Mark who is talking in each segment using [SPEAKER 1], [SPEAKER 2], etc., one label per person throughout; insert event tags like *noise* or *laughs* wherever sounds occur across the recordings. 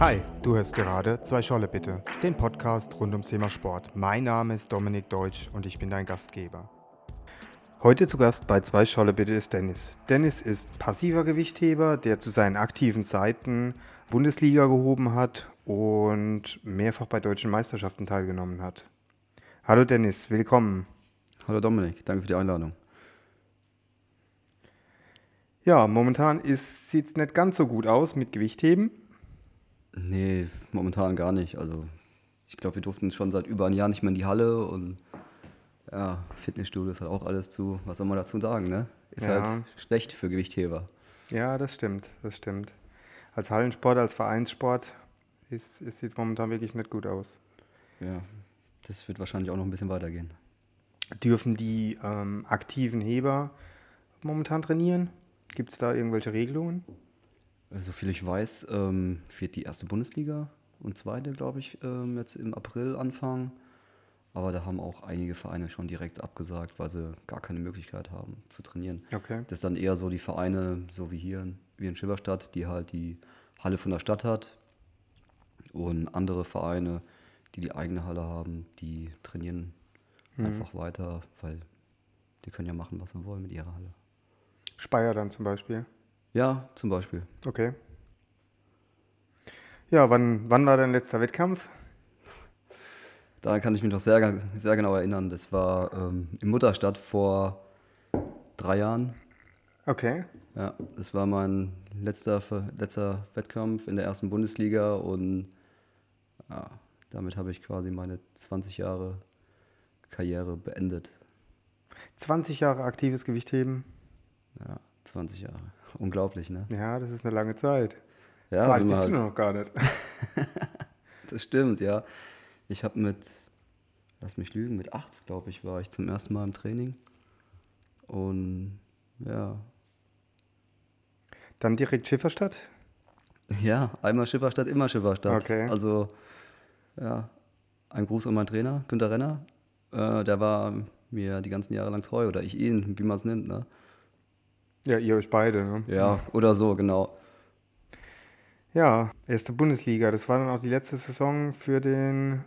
[SPEAKER 1] Hi, du hörst gerade Zwei Scholle bitte, den Podcast rund ums Thema Sport. Mein Name ist Dominik Deutsch und ich bin dein Gastgeber. Heute zu Gast bei Zwei Scholle bitte ist Dennis. Dennis ist passiver Gewichtheber, der zu seinen aktiven Zeiten Bundesliga gehoben hat und mehrfach bei deutschen Meisterschaften teilgenommen hat. Hallo Dennis, willkommen.
[SPEAKER 2] Hallo Dominik, danke für die Einladung.
[SPEAKER 1] Ja, momentan sieht es nicht ganz so gut aus mit Gewichtheben.
[SPEAKER 2] Nee, momentan gar nicht. Also ich glaube, wir durften schon seit über einem Jahr nicht mehr in die Halle und ja, Fitnessstudio ist halt auch alles zu. Was soll man dazu sagen, ne? Ist ja. halt schlecht für Gewichtheber.
[SPEAKER 1] Ja, das stimmt, das stimmt. Als Hallensport, als Vereinssport ist, ist sieht es momentan wirklich nicht gut aus.
[SPEAKER 2] Ja, das wird wahrscheinlich auch noch ein bisschen weitergehen.
[SPEAKER 1] Dürfen die ähm, aktiven Heber momentan trainieren? Gibt es da irgendwelche Regelungen?
[SPEAKER 2] Soviel ich weiß, ähm, wird die erste Bundesliga und zweite, glaube ich, ähm, jetzt im April anfangen. Aber da haben auch einige Vereine schon direkt abgesagt, weil sie gar keine Möglichkeit haben zu trainieren.
[SPEAKER 1] Okay.
[SPEAKER 2] Das ist dann eher so die Vereine, so wie hier, wie in Schillerstadt, die halt die Halle von der Stadt hat. Und andere Vereine, die die eigene Halle haben, die trainieren mhm. einfach weiter, weil die können ja machen, was sie wollen mit ihrer Halle.
[SPEAKER 1] Speyer dann zum Beispiel?
[SPEAKER 2] Ja, zum Beispiel.
[SPEAKER 1] Okay. Ja, wann, wann war dein letzter Wettkampf?
[SPEAKER 2] Daran kann ich mich noch sehr, sehr genau erinnern. Das war ähm, in Mutterstadt vor drei Jahren.
[SPEAKER 1] Okay.
[SPEAKER 2] Ja, das war mein letzter, letzter Wettkampf in der ersten Bundesliga und ja, damit habe ich quasi meine 20 Jahre Karriere beendet.
[SPEAKER 1] 20 Jahre aktives Gewichtheben?
[SPEAKER 2] Ja, 20 Jahre. *laughs* Unglaublich, ne?
[SPEAKER 1] Ja, das ist eine lange Zeit.
[SPEAKER 2] Ja, so
[SPEAKER 1] alt bist halt du noch gar nicht. *laughs*
[SPEAKER 2] das stimmt, ja. Ich habe mit, lass mich lügen, mit acht, glaube ich, war ich zum ersten Mal im Training. Und ja.
[SPEAKER 1] Dann direkt Schifferstadt?
[SPEAKER 2] Ja, einmal Schifferstadt, immer Schifferstadt.
[SPEAKER 1] Okay.
[SPEAKER 2] Also, ja, ein Gruß an meinen Trainer, Günter Renner. Äh, der war mir die ganzen Jahre lang treu, oder ich ihn, wie man es nimmt, ne?
[SPEAKER 1] Ja, ihr euch beide, ne?
[SPEAKER 2] Ja, oder so, genau.
[SPEAKER 1] Ja, erste Bundesliga. Das war dann auch die letzte Saison für den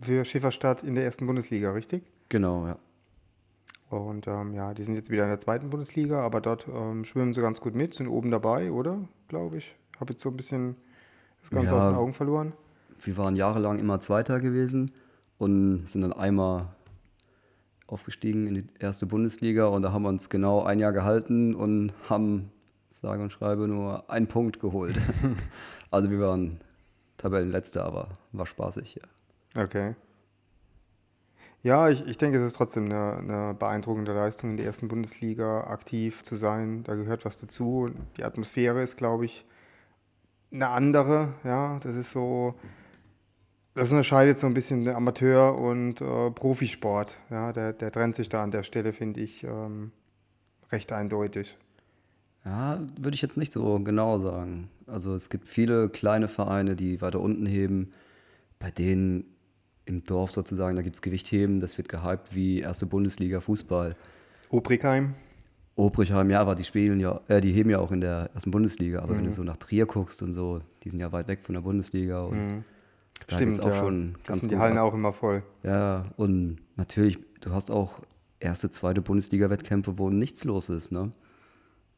[SPEAKER 1] für Schäferstadt in der ersten Bundesliga, richtig?
[SPEAKER 2] Genau, ja.
[SPEAKER 1] Und ähm, ja, die sind jetzt wieder in der zweiten Bundesliga, aber dort ähm, schwimmen sie ganz gut mit, sind oben dabei, oder? Glaube ich. Habe jetzt so ein bisschen das Ganze ja, aus den Augen verloren.
[SPEAKER 2] Wir waren jahrelang immer Zweiter gewesen und sind dann einmal aufgestiegen in die erste Bundesliga und da haben wir uns genau ein Jahr gehalten und haben, sage und schreibe, nur einen Punkt geholt. *laughs* also wir waren Tabellenletzter, aber war spaßig,
[SPEAKER 1] ja. Okay. Ja, ich, ich denke, es ist trotzdem eine, eine beeindruckende Leistung, in der ersten Bundesliga aktiv zu sein. Da gehört was dazu. Die Atmosphäre ist, glaube ich, eine andere. Ja, das ist so das unterscheidet so ein bisschen Amateur- und äh, Profisport. Ja, der, der trennt sich da an der Stelle, finde ich, ähm, recht eindeutig.
[SPEAKER 2] Ja, würde ich jetzt nicht so genau sagen. Also es gibt viele kleine Vereine, die weiter unten heben, bei denen im Dorf sozusagen, da gibt es Gewichtheben, das wird gehypt wie erste Bundesliga Fußball.
[SPEAKER 1] Obrigheim?
[SPEAKER 2] Obrigheim, ja, aber die spielen ja, äh, die heben ja auch in der ersten Bundesliga, aber mhm. wenn du so nach Trier guckst und so, die sind ja weit weg von der Bundesliga und mhm.
[SPEAKER 1] Da Stimmt, auch ja. schon ganz das sind die Hallen ab. auch immer voll.
[SPEAKER 2] Ja, und natürlich, du hast auch erste, zweite Bundesliga-Wettkämpfe, wo nichts los ist, ne?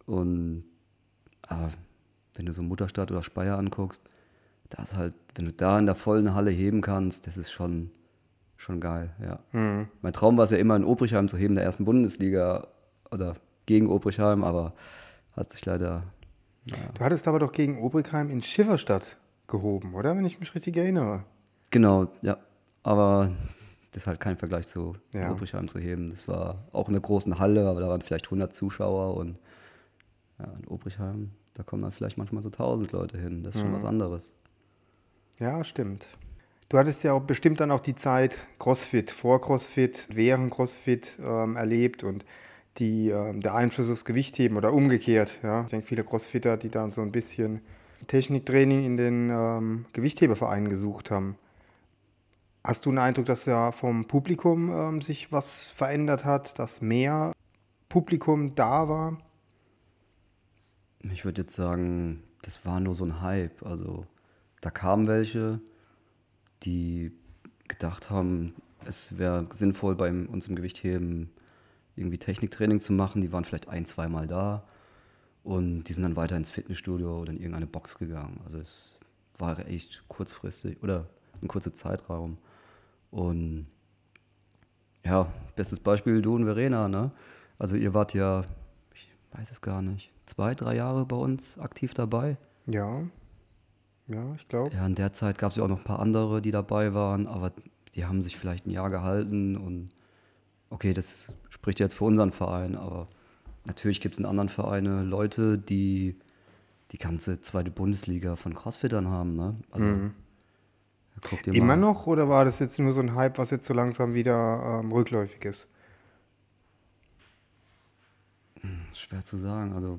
[SPEAKER 2] Und aber wenn du so Mutterstadt oder Speyer anguckst, da ist halt, wenn du da in der vollen Halle heben kannst, das ist schon, schon geil, ja. Mhm. Mein Traum war es ja immer in Obrichheim zu heben, der ersten Bundesliga oder gegen Obrichheim, aber hat sich leider.
[SPEAKER 1] Naja. Du hattest aber doch gegen Obrichheim in Schifferstadt gehoben, oder? Wenn ich mich richtig erinnere.
[SPEAKER 2] Genau, ja. Aber das ist halt kein Vergleich zu ja. Obrichheim zu heben. Das war auch in einer großen Halle, aber da waren vielleicht 100 Zuschauer und ja, in Obrichheim, da kommen dann vielleicht manchmal so 1000 Leute hin. Das ist schon mhm. was anderes.
[SPEAKER 1] Ja, stimmt. Du hattest ja auch bestimmt dann auch die Zeit CrossFit, vor CrossFit, während CrossFit ähm, erlebt und die, ähm, der Einfluss aufs Gewichtheben oder umgekehrt. Ja? Ich denke, viele Crossfitter, die da so ein bisschen Techniktraining in den ähm, Gewichthebervereinen gesucht haben. Hast du einen Eindruck, dass ja vom Publikum ähm, sich was verändert hat, dass mehr Publikum da war?
[SPEAKER 2] Ich würde jetzt sagen, das war nur so ein Hype. Also da kamen welche, die gedacht haben, es wäre sinnvoll, bei uns im Gewichtheben irgendwie Techniktraining zu machen. Die waren vielleicht ein, zweimal da und die sind dann weiter ins Fitnessstudio oder in irgendeine Box gegangen. Also es war echt kurzfristig oder ein kurzer Zeitraum. Und ja, bestes Beispiel du und Verena, ne? Also ihr wart ja, ich weiß es gar nicht, zwei, drei Jahre bei uns aktiv dabei.
[SPEAKER 1] Ja, ja, ich glaube.
[SPEAKER 2] Ja, in der Zeit gab es ja auch noch ein paar andere, die dabei waren, aber die haben sich vielleicht ein Jahr gehalten und okay, das spricht jetzt für unseren Verein, aber natürlich gibt es in anderen Vereinen Leute, die die ganze zweite Bundesliga von Crossfittern haben. Ne? Also,
[SPEAKER 1] mhm. Immer mal. noch oder war das jetzt nur so ein Hype, was jetzt so langsam wieder ähm, rückläufig ist?
[SPEAKER 2] Hm, schwer zu sagen. Also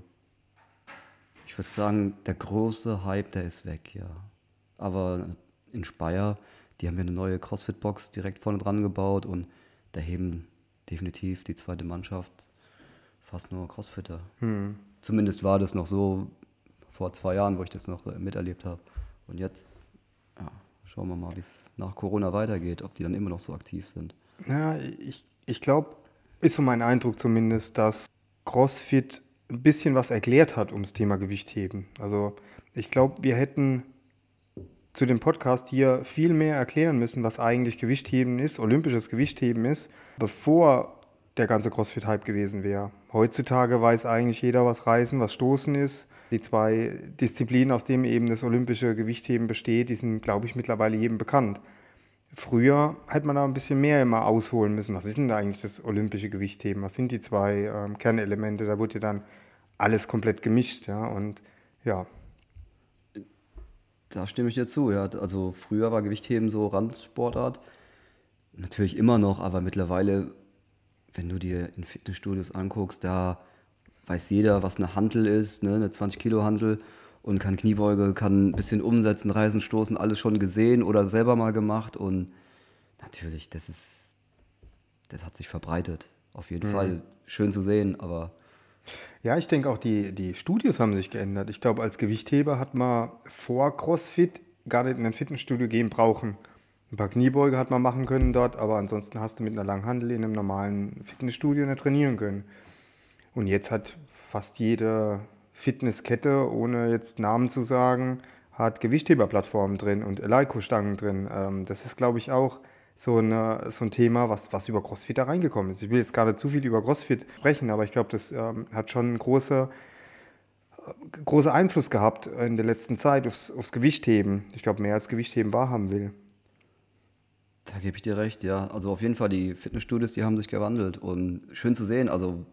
[SPEAKER 2] ich würde sagen, der große Hype, der ist weg, ja. Aber in Speyer, die haben ja eine neue CrossFit-Box direkt vorne dran gebaut und da heben definitiv die zweite Mannschaft fast nur Crossfitter. Hm. Zumindest war das noch so vor zwei Jahren, wo ich das noch miterlebt habe. Und jetzt, ja, schauen wir mal, wie es nach Corona weitergeht, ob die dann immer noch so aktiv sind.
[SPEAKER 1] Ja, ich, ich glaube, ist so mein Eindruck zumindest, dass CrossFit ein bisschen was erklärt hat ums Thema Gewichtheben. Also ich glaube, wir hätten zu dem Podcast hier viel mehr erklären müssen, was eigentlich Gewichtheben ist, olympisches Gewichtheben ist, bevor der ganze CrossFit-Hype gewesen wäre. Heutzutage weiß eigentlich jeder, was Reisen, was Stoßen ist. Die zwei Disziplinen, aus denen eben das olympische Gewichtheben besteht, die sind, glaube ich, mittlerweile jedem bekannt. Früher hätte man da ein bisschen mehr immer ausholen müssen. Was ist denn da eigentlich das olympische Gewichtheben? Was sind die zwei ähm, Kernelemente? Da wurde ja dann alles komplett gemischt, ja. Und ja,
[SPEAKER 2] da stimme ich dir zu, ja. Also früher war Gewichtheben so Randsportart. Natürlich immer noch, aber mittlerweile, wenn du dir in Fitnessstudios anguckst, da weiß jeder, was eine Hantel ist, ne? eine 20-Kilo-Hantel und kann Kniebeuge, kann ein bisschen umsetzen, Reisen, Stoßen, alles schon gesehen oder selber mal gemacht. Und natürlich, das ist, das hat sich verbreitet. Auf jeden mhm. Fall schön zu sehen, aber
[SPEAKER 1] ja, ich denke auch, die, die Studios haben sich geändert. Ich glaube, als Gewichtheber hat man vor CrossFit gar nicht in ein Fitnessstudio gehen brauchen. Ein paar Kniebeuge hat man machen können dort, aber ansonsten hast du mit einer Langhandel in einem normalen Fitnessstudio nicht trainieren können. Und jetzt hat fast jede Fitnesskette, ohne jetzt Namen zu sagen, hat Gewichtheberplattformen drin und Eleiko-Stangen drin. Ähm, das ist, glaube ich, auch so, eine, so ein Thema, was, was über CrossFit da reingekommen ist. Ich will jetzt nicht zu viel über CrossFit sprechen, aber ich glaube, das ähm, hat schon einen großen großer Einfluss gehabt in der letzten Zeit aufs, aufs Gewichtheben. Ich glaube, mehr als Gewichtheben wahrhaben will.
[SPEAKER 2] Da gebe ich dir recht, ja. Also auf jeden Fall, die Fitnessstudios, die haben sich gewandelt und schön zu sehen. Also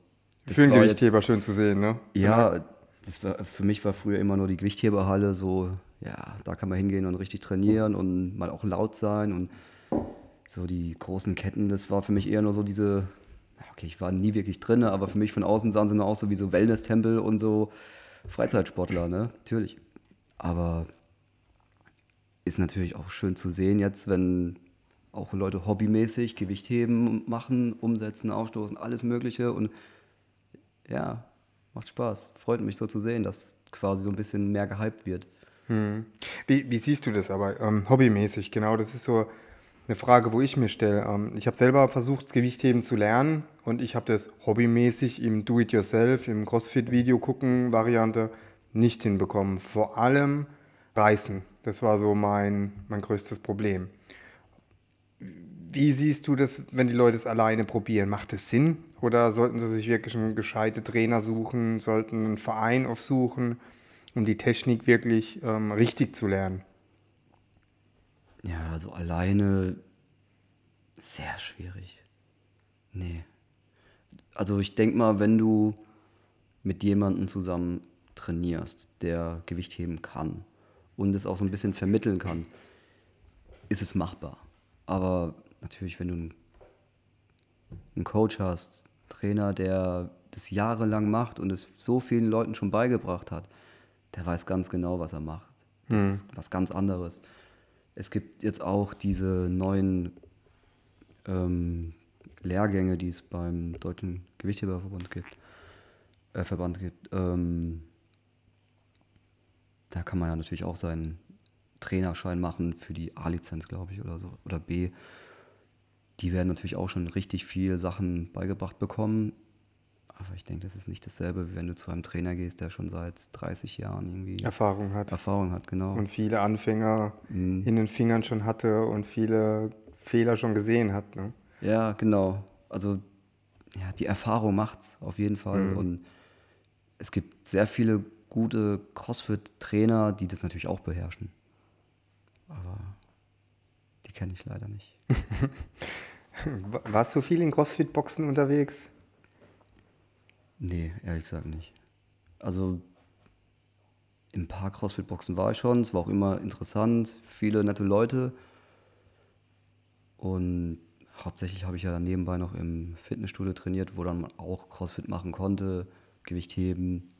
[SPEAKER 1] für einen Gewichtheber jetzt, schön zu sehen, ne?
[SPEAKER 2] Ja, genau. das war, für mich war früher immer nur die Gewichtheberhalle so, ja, da kann man hingehen und richtig trainieren und mal auch laut sein und so die großen Ketten, das war für mich eher nur so diese, okay, ich war nie wirklich drin, aber für mich von außen sahen sie nur aus so wie so Wellness-Tempel und so Freizeitsportler, ne? Natürlich. Aber ist natürlich auch schön zu sehen jetzt, wenn auch Leute hobbymäßig Gewichtheben machen, umsetzen, aufstoßen, alles Mögliche und ja, macht Spaß. Freut mich so zu sehen, dass quasi so ein bisschen mehr gehypt wird.
[SPEAKER 1] Hm. Wie, wie, siehst du das aber ähm, hobbymäßig? Genau, das ist so eine Frage, wo ich mir stelle. Ähm, ich habe selber versucht, Gewichtheben zu lernen und ich habe das hobbymäßig im Do-it-yourself, im CrossFit-Video gucken Variante nicht hinbekommen. Vor allem Reißen. Das war so mein, mein größtes Problem. Wie siehst du das, wenn die Leute es alleine probieren? Macht es Sinn? Oder sollten sie sich wirklich einen gescheite Trainer suchen, sollten einen Verein aufsuchen, um die Technik wirklich ähm, richtig zu lernen?
[SPEAKER 2] Ja, also alleine sehr schwierig. Nee. Also ich denke mal, wenn du mit jemandem zusammen trainierst, der Gewicht heben kann und es auch so ein bisschen vermitteln kann, ist es machbar. Aber natürlich, wenn du einen Coach hast, Trainer, der das jahrelang macht und es so vielen Leuten schon beigebracht hat, der weiß ganz genau, was er macht. Das hm. ist was ganz anderes. Es gibt jetzt auch diese neuen ähm, Lehrgänge, die es beim Deutschen Gewichtheberverband gibt. Äh, Verband gibt. Ähm, da kann man ja natürlich auch seinen Trainerschein machen für die A-Lizenz, glaube ich, oder so, oder B. Die werden natürlich auch schon richtig viel Sachen beigebracht bekommen. Aber ich denke, das ist nicht dasselbe, wie wenn du zu einem Trainer gehst, der schon seit 30 Jahren irgendwie
[SPEAKER 1] Erfahrung hat.
[SPEAKER 2] Erfahrung hat, genau.
[SPEAKER 1] Und viele Anfänger
[SPEAKER 2] Mhm.
[SPEAKER 1] in den Fingern schon hatte und viele Fehler schon gesehen hat. Ne?
[SPEAKER 2] Ja, genau. Also ja, die Erfahrung macht's auf jeden Fall.
[SPEAKER 1] Mhm.
[SPEAKER 2] Und es gibt sehr viele gute CrossFit-Trainer, die das natürlich auch beherrschen. Aber die kenne ich leider nicht. *laughs*
[SPEAKER 1] Wa- Warst du viel in Crossfit-Boxen unterwegs?
[SPEAKER 2] Nee, ehrlich gesagt nicht. Also in ein paar CrossFit-Boxen war ich schon. Es war auch immer interessant, viele nette Leute. Und hauptsächlich habe ich ja nebenbei noch im Fitnessstudio trainiert, wo dann man auch CrossFit machen konnte, Gewicht heben.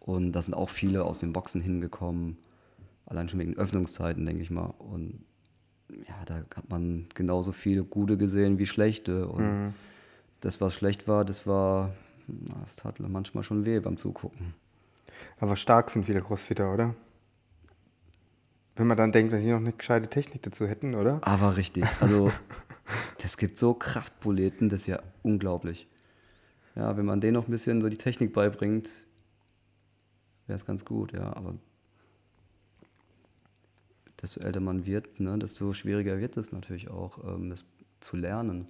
[SPEAKER 2] Und da sind auch viele aus den Boxen hingekommen. Allein schon wegen Öffnungszeiten, denke ich mal. Und ja, da hat man genauso viele gute gesehen wie schlechte. Und das, was schlecht war, das war, das tat manchmal schon weh beim Zugucken.
[SPEAKER 1] Aber stark sind viele Crossfitter, oder? Wenn man dann denkt, wenn die noch eine gescheite Technik dazu hätten, oder?
[SPEAKER 2] Aber richtig. Also, *laughs* das gibt so Kraftbuleten, das ist ja unglaublich. Ja, wenn man denen noch ein bisschen so die Technik beibringt, wäre es ganz gut, ja. Aber desto älter man wird, ne, desto schwieriger wird es natürlich auch, ähm, das zu lernen.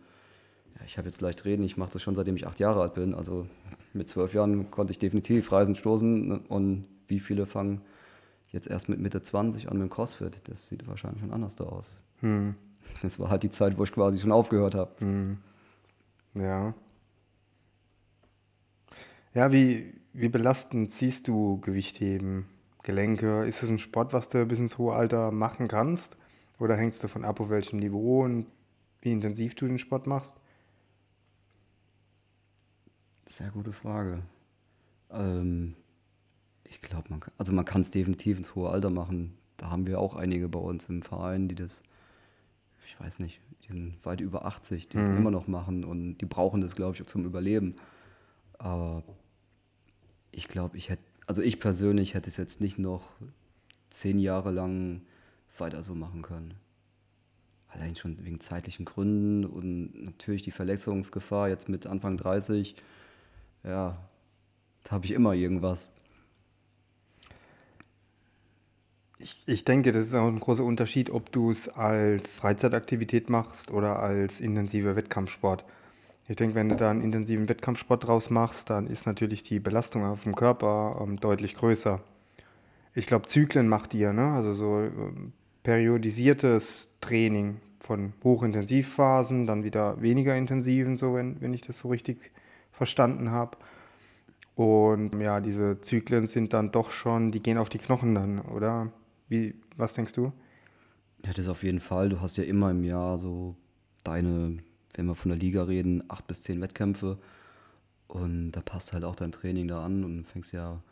[SPEAKER 2] Ja, ich habe jetzt leicht reden, ich mache das schon seitdem ich acht Jahre alt bin. Also mit zwölf Jahren konnte ich definitiv Reisen stoßen. ne, Und wie viele fangen jetzt erst mit Mitte 20 an mit dem CrossFit? Das sieht wahrscheinlich schon anders da aus.
[SPEAKER 1] Hm.
[SPEAKER 2] Das war halt die Zeit, wo ich quasi schon aufgehört habe.
[SPEAKER 1] Hm. Ja. Ja, wie, wie belastend siehst du Gewichtheben, Gelenke? Ist es ein Sport, was du bis ins hohe Alter machen kannst? Oder hängst du davon ab, auf welchem Niveau und wie intensiv du den Sport machst?
[SPEAKER 2] Sehr gute Frage. Ähm, ich glaube, man kann, also man kann es definitiv ins hohe Alter machen. Da haben wir auch einige bei uns im Verein, die das, ich weiß nicht, die sind weit über 80, die das immer noch machen und die brauchen das, glaube ich, auch zum Überleben. Aber ich glaube, ich hätte, also ich persönlich hätte es jetzt nicht noch zehn Jahre lang weiter so machen können. Allein schon wegen zeitlichen Gründen und natürlich die Verletzungsgefahr jetzt mit Anfang 30. Ja, da habe ich immer irgendwas.
[SPEAKER 1] Ich, ich denke, das ist auch ein großer Unterschied, ob du es als Freizeitaktivität machst oder als intensiver Wettkampfsport. Ich denke, wenn du da einen intensiven Wettkampfsport draus machst, dann ist natürlich die Belastung auf dem Körper ähm, deutlich größer. Ich glaube, Zyklen macht ihr, ne? Also so ähm, periodisiertes Training von Hochintensivphasen, dann wieder weniger intensiven, so wenn, wenn ich das so richtig verstanden habe. Und ja, diese Zyklen sind dann doch schon, die gehen auf die Knochen dann, oder? Wie, was denkst du?
[SPEAKER 2] Ja, das auf jeden Fall. Du hast ja immer im Jahr so deine, wenn wir von der Liga reden, acht bis zehn Wettkämpfe. Und da passt halt auch dein Training da an und du fängst ja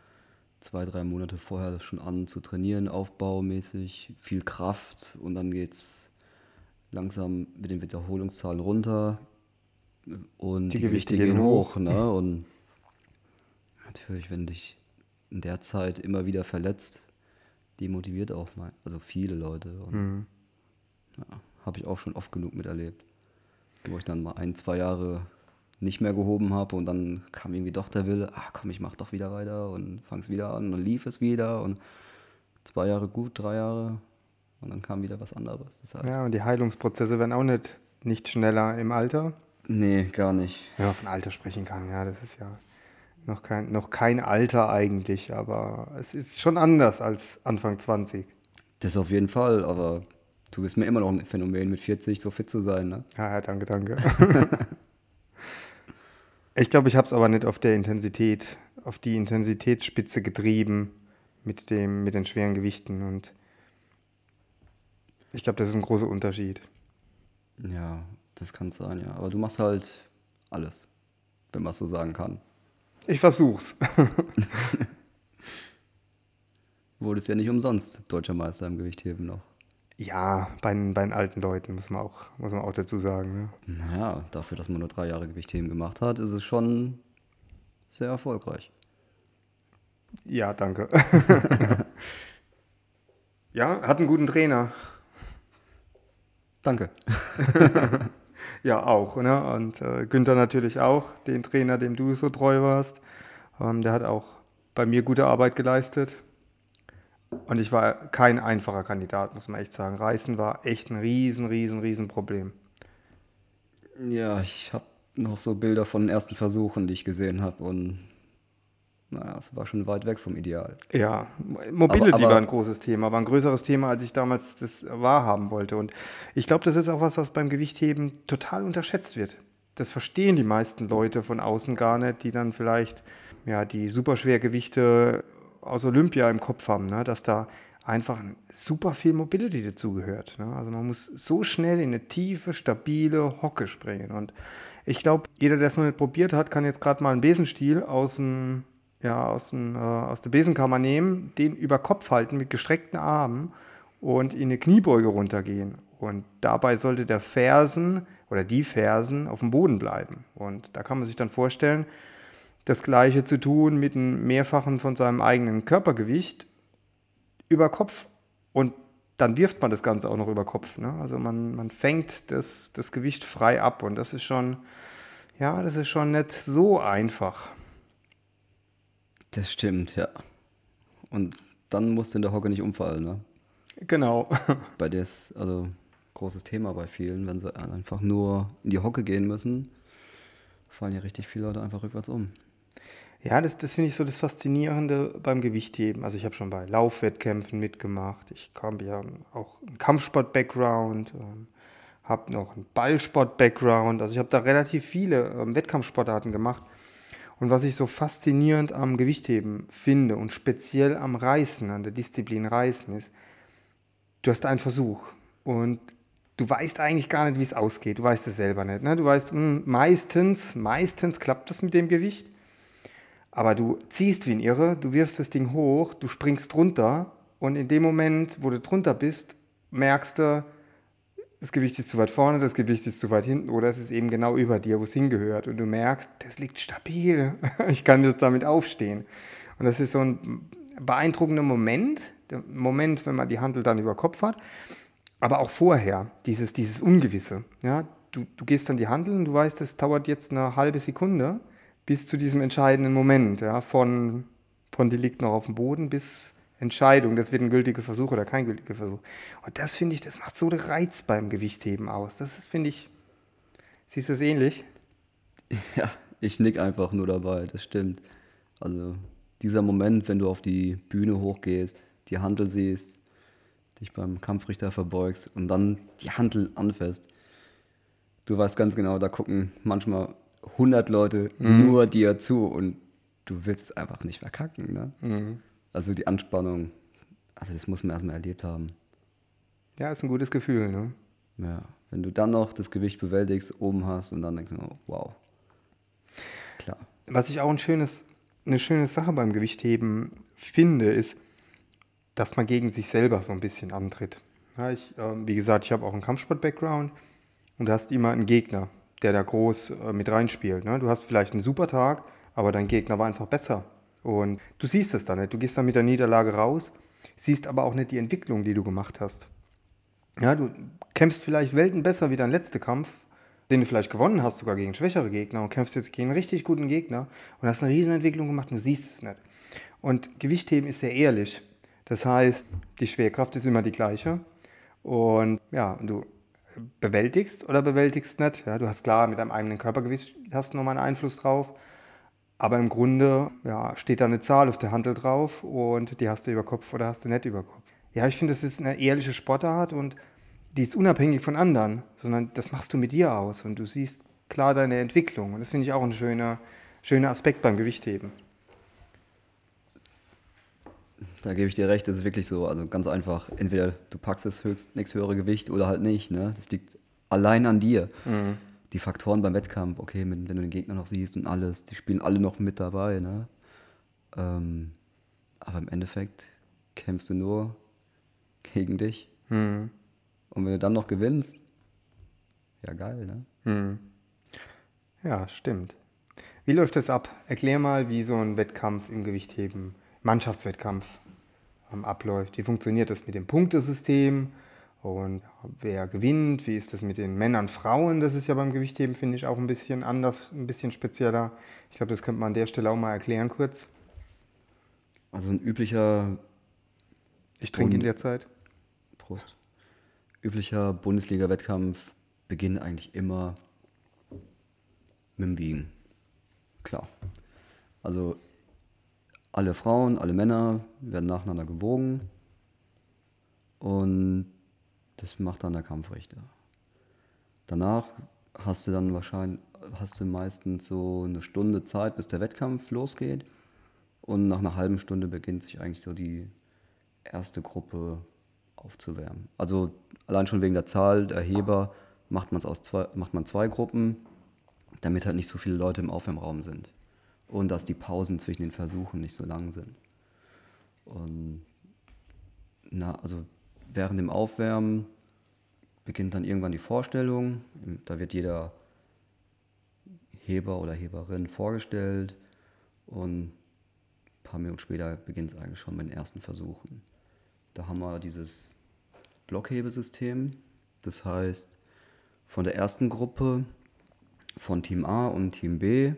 [SPEAKER 2] zwei, drei Monate vorher schon an zu trainieren, aufbaumäßig, viel Kraft und dann geht's langsam mit den Wiederholungszahlen runter und
[SPEAKER 1] Die
[SPEAKER 2] die,
[SPEAKER 1] Gewichte
[SPEAKER 2] Gewichte,
[SPEAKER 1] gehen hoch.
[SPEAKER 2] hoch. Ne? *laughs* Und natürlich, wenn dich in der Zeit immer wieder verletzt, demotiviert auch mal, also viele Leute. Und
[SPEAKER 1] Mhm.
[SPEAKER 2] ja, habe ich auch schon oft genug miterlebt. Wo ich dann mal ein, zwei Jahre nicht mehr gehoben habe und dann kam irgendwie doch der Wille, ah komm, ich mach doch wieder weiter und fang's wieder an und dann lief es wieder und zwei Jahre gut, drei Jahre und dann kam wieder was anderes. Deshalb,
[SPEAKER 1] Ja, und die Heilungsprozesse werden auch nicht, nicht schneller im Alter.
[SPEAKER 2] Nee, gar nicht.
[SPEAKER 1] Wenn man von Alter sprechen kann, ja, das ist ja noch kein, noch kein Alter eigentlich, aber es ist schon anders als Anfang 20.
[SPEAKER 2] Das auf jeden Fall, aber du bist mir immer noch ein Phänomen, mit 40 so fit zu sein. Ne?
[SPEAKER 1] Ja, ja, danke, danke. *laughs* ich glaube, ich habe es aber nicht auf der Intensität, auf die Intensitätsspitze getrieben mit, dem, mit den schweren Gewichten. Und ich glaube, das ist ein großer Unterschied.
[SPEAKER 2] Ja, das kann sein, ja. Aber du machst halt alles, wenn man es so sagen kann.
[SPEAKER 1] Ich versuch's. *laughs*
[SPEAKER 2] Wurdest ja nicht umsonst deutscher Meister im Gewichtheben noch.
[SPEAKER 1] Ja, bei, den- bei den alten Leuten muss man auch, muss man auch dazu sagen. Ne?
[SPEAKER 2] Naja, dafür, dass man nur drei Jahre Gewichtheben gemacht hat, ist es schon sehr erfolgreich.
[SPEAKER 1] Ja, danke. *laughs* Ja, hat einen guten Trainer.
[SPEAKER 2] Danke. *laughs*
[SPEAKER 1] ja, auch. Ne? Und äh, Günther natürlich auch, den Trainer, dem du so treu warst. Ähm, der hat auch bei mir gute Arbeit geleistet. Und ich war kein einfacher Kandidat, muss man echt sagen. Reißen war echt ein riesen, riesen, riesen Problem.
[SPEAKER 2] Ja, ich habe noch so Bilder von den ersten Versuchen, die ich gesehen habe. Und naja, es war schon weit weg vom Ideal.
[SPEAKER 1] Ja, Mobility aber, aber, war ein großes Thema, war ein größeres Thema, als ich damals das wahrhaben wollte. Und ich glaube, das ist auch was, was beim Gewichtheben total unterschätzt wird. Das verstehen die meisten Leute von außen gar nicht, die dann vielleicht ja, die Superschwergewichte aus Olympia im Kopf haben, ne? dass da einfach super viel Mobility dazugehört. Ne? Also man muss so schnell in eine tiefe, stabile Hocke springen. Und ich glaube, jeder, der es noch nicht probiert hat, kann jetzt gerade mal einen Besenstiel aus dem ja, aus, dem, äh, aus der Besenkammer nehmen, den über Kopf halten mit gestreckten Armen und in eine Kniebeuge runtergehen. Und dabei sollte der Fersen oder die Fersen auf dem Boden bleiben. Und da kann man sich dann vorstellen, das Gleiche zu tun mit einem Mehrfachen von seinem eigenen Körpergewicht über Kopf. Und dann wirft man das Ganze auch noch über Kopf. Ne? Also man, man fängt das, das Gewicht frei ab. Und das ist schon, ja, das ist schon nicht so einfach.
[SPEAKER 2] Das stimmt, ja. Und dann musst du in der Hocke nicht umfallen, ne?
[SPEAKER 1] Genau. *laughs*
[SPEAKER 2] bei der ist, also großes Thema bei vielen, wenn sie einfach nur in die Hocke gehen müssen, fallen ja richtig viele Leute einfach rückwärts um.
[SPEAKER 1] Ja, das, das finde ich so das Faszinierende beim Gewichtheben. Also ich habe schon bei Laufwettkämpfen mitgemacht. Ich habe ja auch einen Kampfsport-Background, ähm, habe noch einen Ballsport-Background. Also ich habe da relativ viele ähm, Wettkampfsportarten gemacht. Und was ich so faszinierend am Gewichtheben finde und speziell am Reißen, an der Disziplin Reißen ist, du hast einen Versuch und du weißt eigentlich gar nicht, wie es ausgeht. Du weißt es selber nicht. Ne? Du weißt, mh, hm, meistens, meistens klappt das mit dem Gewicht, aber du ziehst wie ein Irre, du wirfst das Ding hoch, du springst drunter und in dem Moment, wo du drunter bist, merkst du, das Gewicht ist zu weit vorne, das Gewicht ist zu weit hinten oder es ist eben genau über dir, wo es hingehört und du merkst, das liegt stabil, *laughs* ich kann jetzt damit aufstehen. Und das ist so ein beeindruckender Moment, der Moment, wenn man die Handel dann über Kopf hat, aber auch vorher, dieses, dieses Ungewisse. Ja? Du, du gehst dann die Handel und du weißt, es dauert jetzt eine halbe Sekunde bis zu diesem entscheidenden Moment, ja? von, von die liegt noch auf dem Boden bis Entscheidung, das wird ein gültiger Versuch oder kein gültiger Versuch. Und das finde ich, das macht so den Reiz beim Gewichtheben aus. Das ist, finde ich, siehst du es ähnlich? *laughs*
[SPEAKER 2] Ja, ich nick einfach nur dabei, das stimmt. Also dieser Moment, wenn du auf die Bühne hochgehst, die Handel siehst, dich beim Kampfrichter verbeugst und dann die Handel anfasst. Du weißt ganz genau, da gucken manchmal 100 Leute mhm. nur dir zu und du willst es einfach nicht verkacken. Ne? Mhm. Also die Anspannung, also das muss man erstmal erlebt haben.
[SPEAKER 1] Ja, ist ein gutes Gefühl, ne?
[SPEAKER 2] Ja, wenn du dann noch das Gewicht bewältigst, oben hast und dann denkst du, oh, wow.
[SPEAKER 1] Klar. Was ich auch ein schönes, eine schöne Sache beim Gewichtheben finde, ist, dass man gegen sich selber so ein bisschen antritt. Ja, ich, äh, wie gesagt, ich habe auch einen Kampfsport-Background und du hast immer einen Gegner, der da groß äh, mit reinspielt. Ne? Du hast vielleicht einen super Tag, aber dein Gegner war einfach besser. Und du siehst es dann nicht. Du gehst dann mit der Niederlage raus, siehst aber auch nicht die Entwicklung, die du gemacht hast. Ja, du kämpfst vielleicht Welten besser wie dein letzter Kampf, den du vielleicht gewonnen hast, sogar gegen schwächere Gegner und kämpfst jetzt gegen einen richtig guten Gegner und hast eine Riesenentwicklung gemacht und du siehst es nicht. Und Gewichtheben ist sehr ehrlich. Das heißt, die Schwerkraft ist immer die gleiche. Und ja, du bewältigst oder bewältigst nicht. Ja, du hast klar, mit deinem eigenen Körpergewicht hast nochmal einen Einfluss drauf. Aber im Grunde ja, steht da eine Zahl auf der Handel drauf und die hast du über Kopf oder hast du nicht über Kopf. Ja, ich finde, das ist eine ehrliche Sportart und die ist unabhängig von anderen, sondern das machst du mit dir aus und du siehst klar deine Entwicklung. Und das finde ich auch ein schöner, schöner Aspekt beim Gewichtheben.
[SPEAKER 2] Da gebe ich dir recht, das ist wirklich so. Also ganz einfach. Entweder du packst das höchst, nächst höhere Gewicht oder halt nicht. Ne? Das liegt allein an dir. Mhm die Faktoren beim Wettkampf, okay, wenn du den Gegner noch siehst und alles, die spielen alle noch mit dabei, ne? Ähm, aber im Endeffekt kämpfst du nur gegen dich. Hm. Und wenn du dann noch gewinnst, ja geil, ne? Hm.
[SPEAKER 1] Ja, stimmt. Wie läuft das ab? Erklär mal, wie so ein Wettkampf im Gewichtheben, Mannschaftswettkampf ähm, abläuft. Wie funktioniert das mit dem Punktesystem? Und wer gewinnt? Wie ist das mit den Männern, Frauen? Das ist ja beim Gewichtheben, finde ich, auch ein bisschen anders, ein bisschen spezieller. Ich glaube, das könnte man an der Stelle auch mal erklären kurz.
[SPEAKER 2] Also ein üblicher.
[SPEAKER 1] Ich trinke in der Zeit.
[SPEAKER 2] Prost. Üblicher Bundesliga-Wettkampf beginnt eigentlich immer mit dem Wiegen. Klar. Also alle Frauen, alle Männer werden nacheinander gewogen und das macht dann der Kampfrichter. Danach hast du dann wahrscheinlich, hast du meistens so eine Stunde Zeit, bis der Wettkampf losgeht. Und nach einer halben Stunde beginnt sich eigentlich so die erste Gruppe aufzuwärmen. Also allein schon wegen der Zahl der Heber macht, man's aus zwei, macht man zwei Gruppen, damit halt nicht so viele Leute im Aufwärmraum sind. Und dass die Pausen zwischen den Versuchen nicht so lang sind. Und na, also während dem Aufwärmen beginnt dann irgendwann die Vorstellung. Da wird jeder Heber oder Heberin vorgestellt und ein paar Minuten später beginnt es eigentlich schon mit den ersten Versuchen. Da haben wir dieses Blockhebesystem. Das heißt, von der ersten Gruppe von Team A und Team B,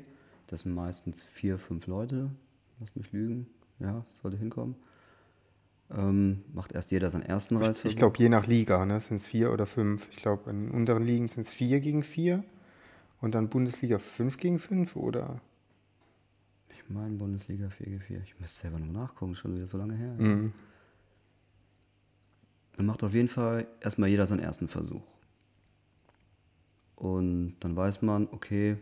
[SPEAKER 2] das sind meistens vier, fünf Leute, lass mich lügen, ja, sollte hinkommen ähm, macht erst jeder seinen ersten Reißversuch.
[SPEAKER 1] Ich glaube, je nach Liga ne, sind es vier oder fünf. Ich glaube, in unteren Ligen sind es vier gegen vier und dann Bundesliga fünf gegen fünf oder?
[SPEAKER 2] Ich meine Bundesliga 4 gegen 4. Ich müsste selber noch nachgucken, schon wieder so lange her. Mhm. Dann macht auf jeden Fall erstmal jeder seinen ersten Versuch. Und dann weiß man, okay,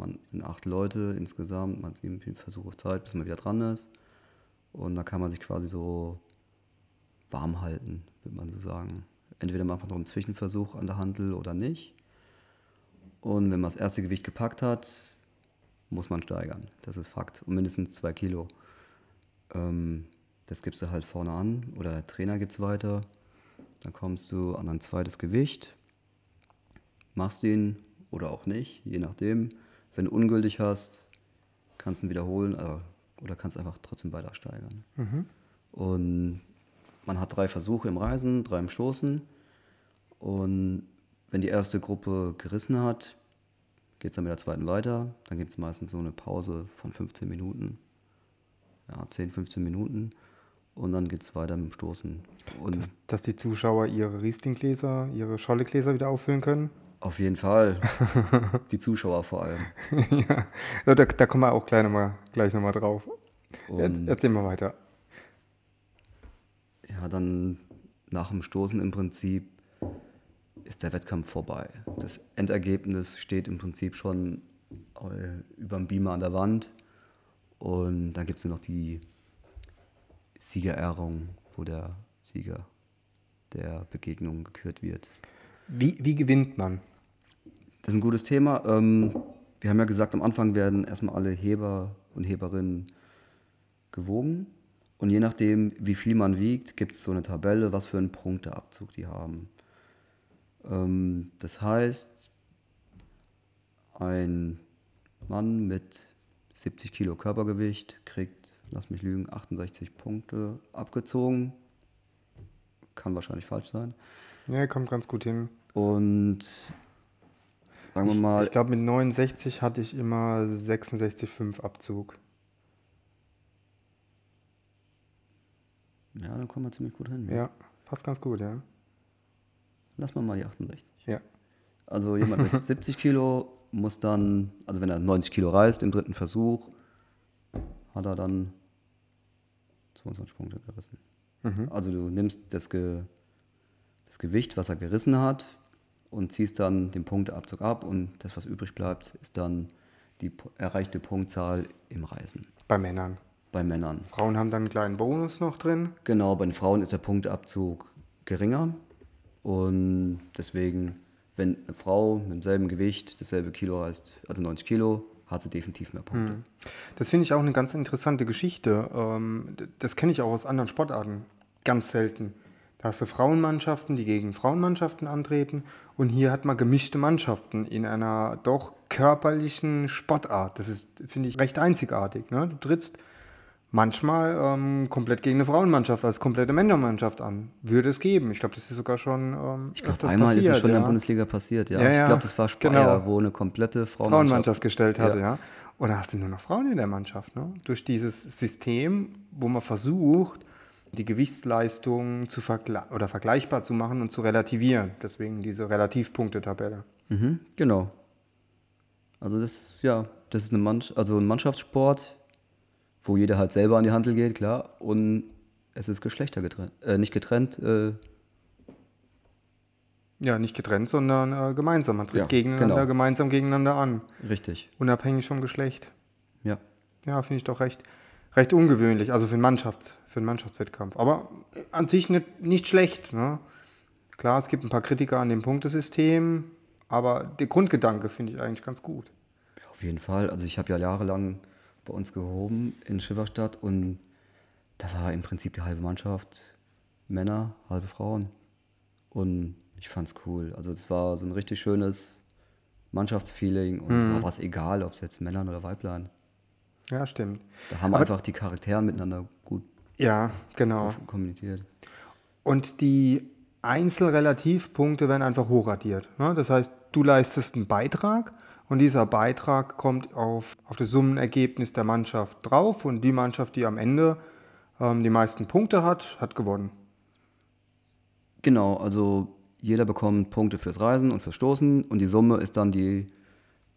[SPEAKER 2] man sind acht Leute insgesamt, man hat sieben Versuche Zeit, bis man wieder dran ist. Und da kann man sich quasi so warm halten, würde man so sagen. Entweder macht man noch einen Zwischenversuch an der Handel oder nicht. Und wenn man das erste Gewicht gepackt hat, muss man steigern. Das ist Fakt. Und mindestens zwei Kilo. Ähm, das gibst du halt vorne an oder der Trainer gibt es weiter. Dann kommst du an ein zweites Gewicht, machst ihn oder auch nicht, je nachdem. Wenn du ungültig hast, kannst du ihn wiederholen, aber oder kannst einfach trotzdem weiter steigern. Mhm. Und man hat drei Versuche im Reisen, drei im Stoßen. Und wenn die erste Gruppe gerissen hat, geht es dann mit der zweiten weiter. Dann gibt es meistens so eine Pause von 15 Minuten. Ja, 10, 15 Minuten. Und dann geht es weiter mit dem Stoßen.
[SPEAKER 1] Und dass, dass die Zuschauer ihre Rieslinggläser, ihre Schollegläser wieder auffüllen können?
[SPEAKER 2] Auf jeden Fall. Die Zuschauer vor allem. *laughs*
[SPEAKER 1] ja, da, da kommen wir auch gleich nochmal noch drauf. Und Erzähl mal weiter.
[SPEAKER 2] Ja, dann nach dem Stoßen im Prinzip ist der Wettkampf vorbei. Das Endergebnis steht im Prinzip schon äh, über dem Beamer an der Wand. Und dann gibt es noch die Siegerehrung, wo der Sieger der Begegnung gekürt wird.
[SPEAKER 1] Wie, wie gewinnt man?
[SPEAKER 2] Das ist ein gutes Thema. Ähm, wir haben ja gesagt, am Anfang werden erstmal alle Heber und Heberinnen gewogen. Und je nachdem, wie viel man wiegt, gibt es so eine Tabelle, was für einen Punkteabzug die haben. Ähm, das heißt, ein Mann mit 70 Kilo Körpergewicht kriegt, lass mich lügen, 68 Punkte abgezogen. Kann wahrscheinlich falsch sein.
[SPEAKER 1] Ja, kommt ganz gut hin.
[SPEAKER 2] Und sagen wir mal.
[SPEAKER 1] Ich, ich glaube, mit 69 hatte ich immer 66,5 Abzug.
[SPEAKER 2] Ja, dann kommen wir ziemlich gut hin.
[SPEAKER 1] Ja, passt ganz gut, ja.
[SPEAKER 2] Lass mal mal die 68.
[SPEAKER 1] Ja.
[SPEAKER 2] Also jemand mit *laughs* 70 Kilo muss dann, also wenn er 90 Kilo reißt im dritten Versuch, hat er dann 22 Punkte gerissen. Mhm. Also du nimmst das, Ge das Gewicht, was er gerissen hat, und ziehst dann den Punkteabzug ab und das, was übrig bleibt, ist dann die erreichte Punktzahl im Reisen.
[SPEAKER 1] Bei Männern.
[SPEAKER 2] Bei Männern.
[SPEAKER 1] Frauen haben dann einen kleinen Bonus noch drin.
[SPEAKER 2] Genau, bei den Frauen ist der Punktabzug geringer und deswegen, wenn eine Frau mit demselben Gewicht dasselbe Kilo heißt, also 90 Kilo, hat sie definitiv mehr Punkte. Hm.
[SPEAKER 1] Das finde ich auch eine ganz interessante Geschichte. Ähm, das kenne ich auch aus anderen Sportarten ganz selten. Da hast du Frauenmannschaften, die gegen Frauenmannschaften antreten. Und hier hat man gemischte Mannschaften in einer doch körperlichen Sportart. Das ist, finde ich, recht einzigartig. Ne? Du trittst manchmal ähm, komplett gegen eine Frauenmannschaft als komplette Männermannschaft an. Würde es geben. Ich glaube, das ist sogar schon ähm,
[SPEAKER 2] Ich glaube, einmal passiert, ist es schon ja. in der Bundesliga passiert, ja. ja, ja. Ich glaube, das war Speyer, genau. wo eine komplette Frauenmannschaft,
[SPEAKER 1] Frauenmannschaft gestellt hatte, ja. Und da hast du nur noch Frauen in der Mannschaft. Ne? Durch dieses System, wo man versucht, die Gewichtsleistung zu vergle oder vergleichbar zu machen und zu relativieren. Deswegen diese Relativpunktetabelle.
[SPEAKER 2] Mhm, genau. Also das, ja, das ist eine Mann also ein Mannschaftssport wo jeder halt selber an die Handel geht, klar. Und es ist Geschlechter getrennt, äh, nicht getrennt. Äh,
[SPEAKER 1] ja, nicht getrennt, sondern äh, gemeinsam. Man tritt ja, gegeneinander, genau. gemeinsam gegeneinander an.
[SPEAKER 2] Richtig.
[SPEAKER 1] Unabhängig vom Geschlecht.
[SPEAKER 2] Ja.
[SPEAKER 1] Ja, finde ich doch recht, recht ungewöhnlich, also für einen, Mannschafts-, für einen Mannschaftswettkampf. Aber an sich nicht, nicht schlecht. Ne? Klar, es gibt ein paar Kritiker an dem Punktesystem, aber der Grundgedanke finde ich eigentlich ganz gut.
[SPEAKER 2] Ja, auf jeden Fall. Also ich habe ja jahrelang bei uns gehoben in Schifferstadt und da war im Prinzip die halbe Mannschaft Männer, halbe Frauen. Und ich fand's cool. Also es war so ein richtig schönes Mannschaftsfeeling und mhm. es war was egal, ob es jetzt Männern oder Weiblein.
[SPEAKER 1] Ja, stimmt.
[SPEAKER 2] Da haben Aber einfach die Charaktere miteinander gut
[SPEAKER 1] ja, genau.
[SPEAKER 2] kommuniziert.
[SPEAKER 1] Und die Einzelrelativpunkte werden einfach hochradiert. Ne? Das heißt, du leistest einen Beitrag und dieser Beitrag kommt auf, auf das Summenergebnis der Mannschaft drauf und die Mannschaft, die am Ende ähm, die meisten Punkte hat, hat gewonnen.
[SPEAKER 2] Genau, also jeder bekommt Punkte fürs Reisen und fürs Stoßen und die Summe ist dann die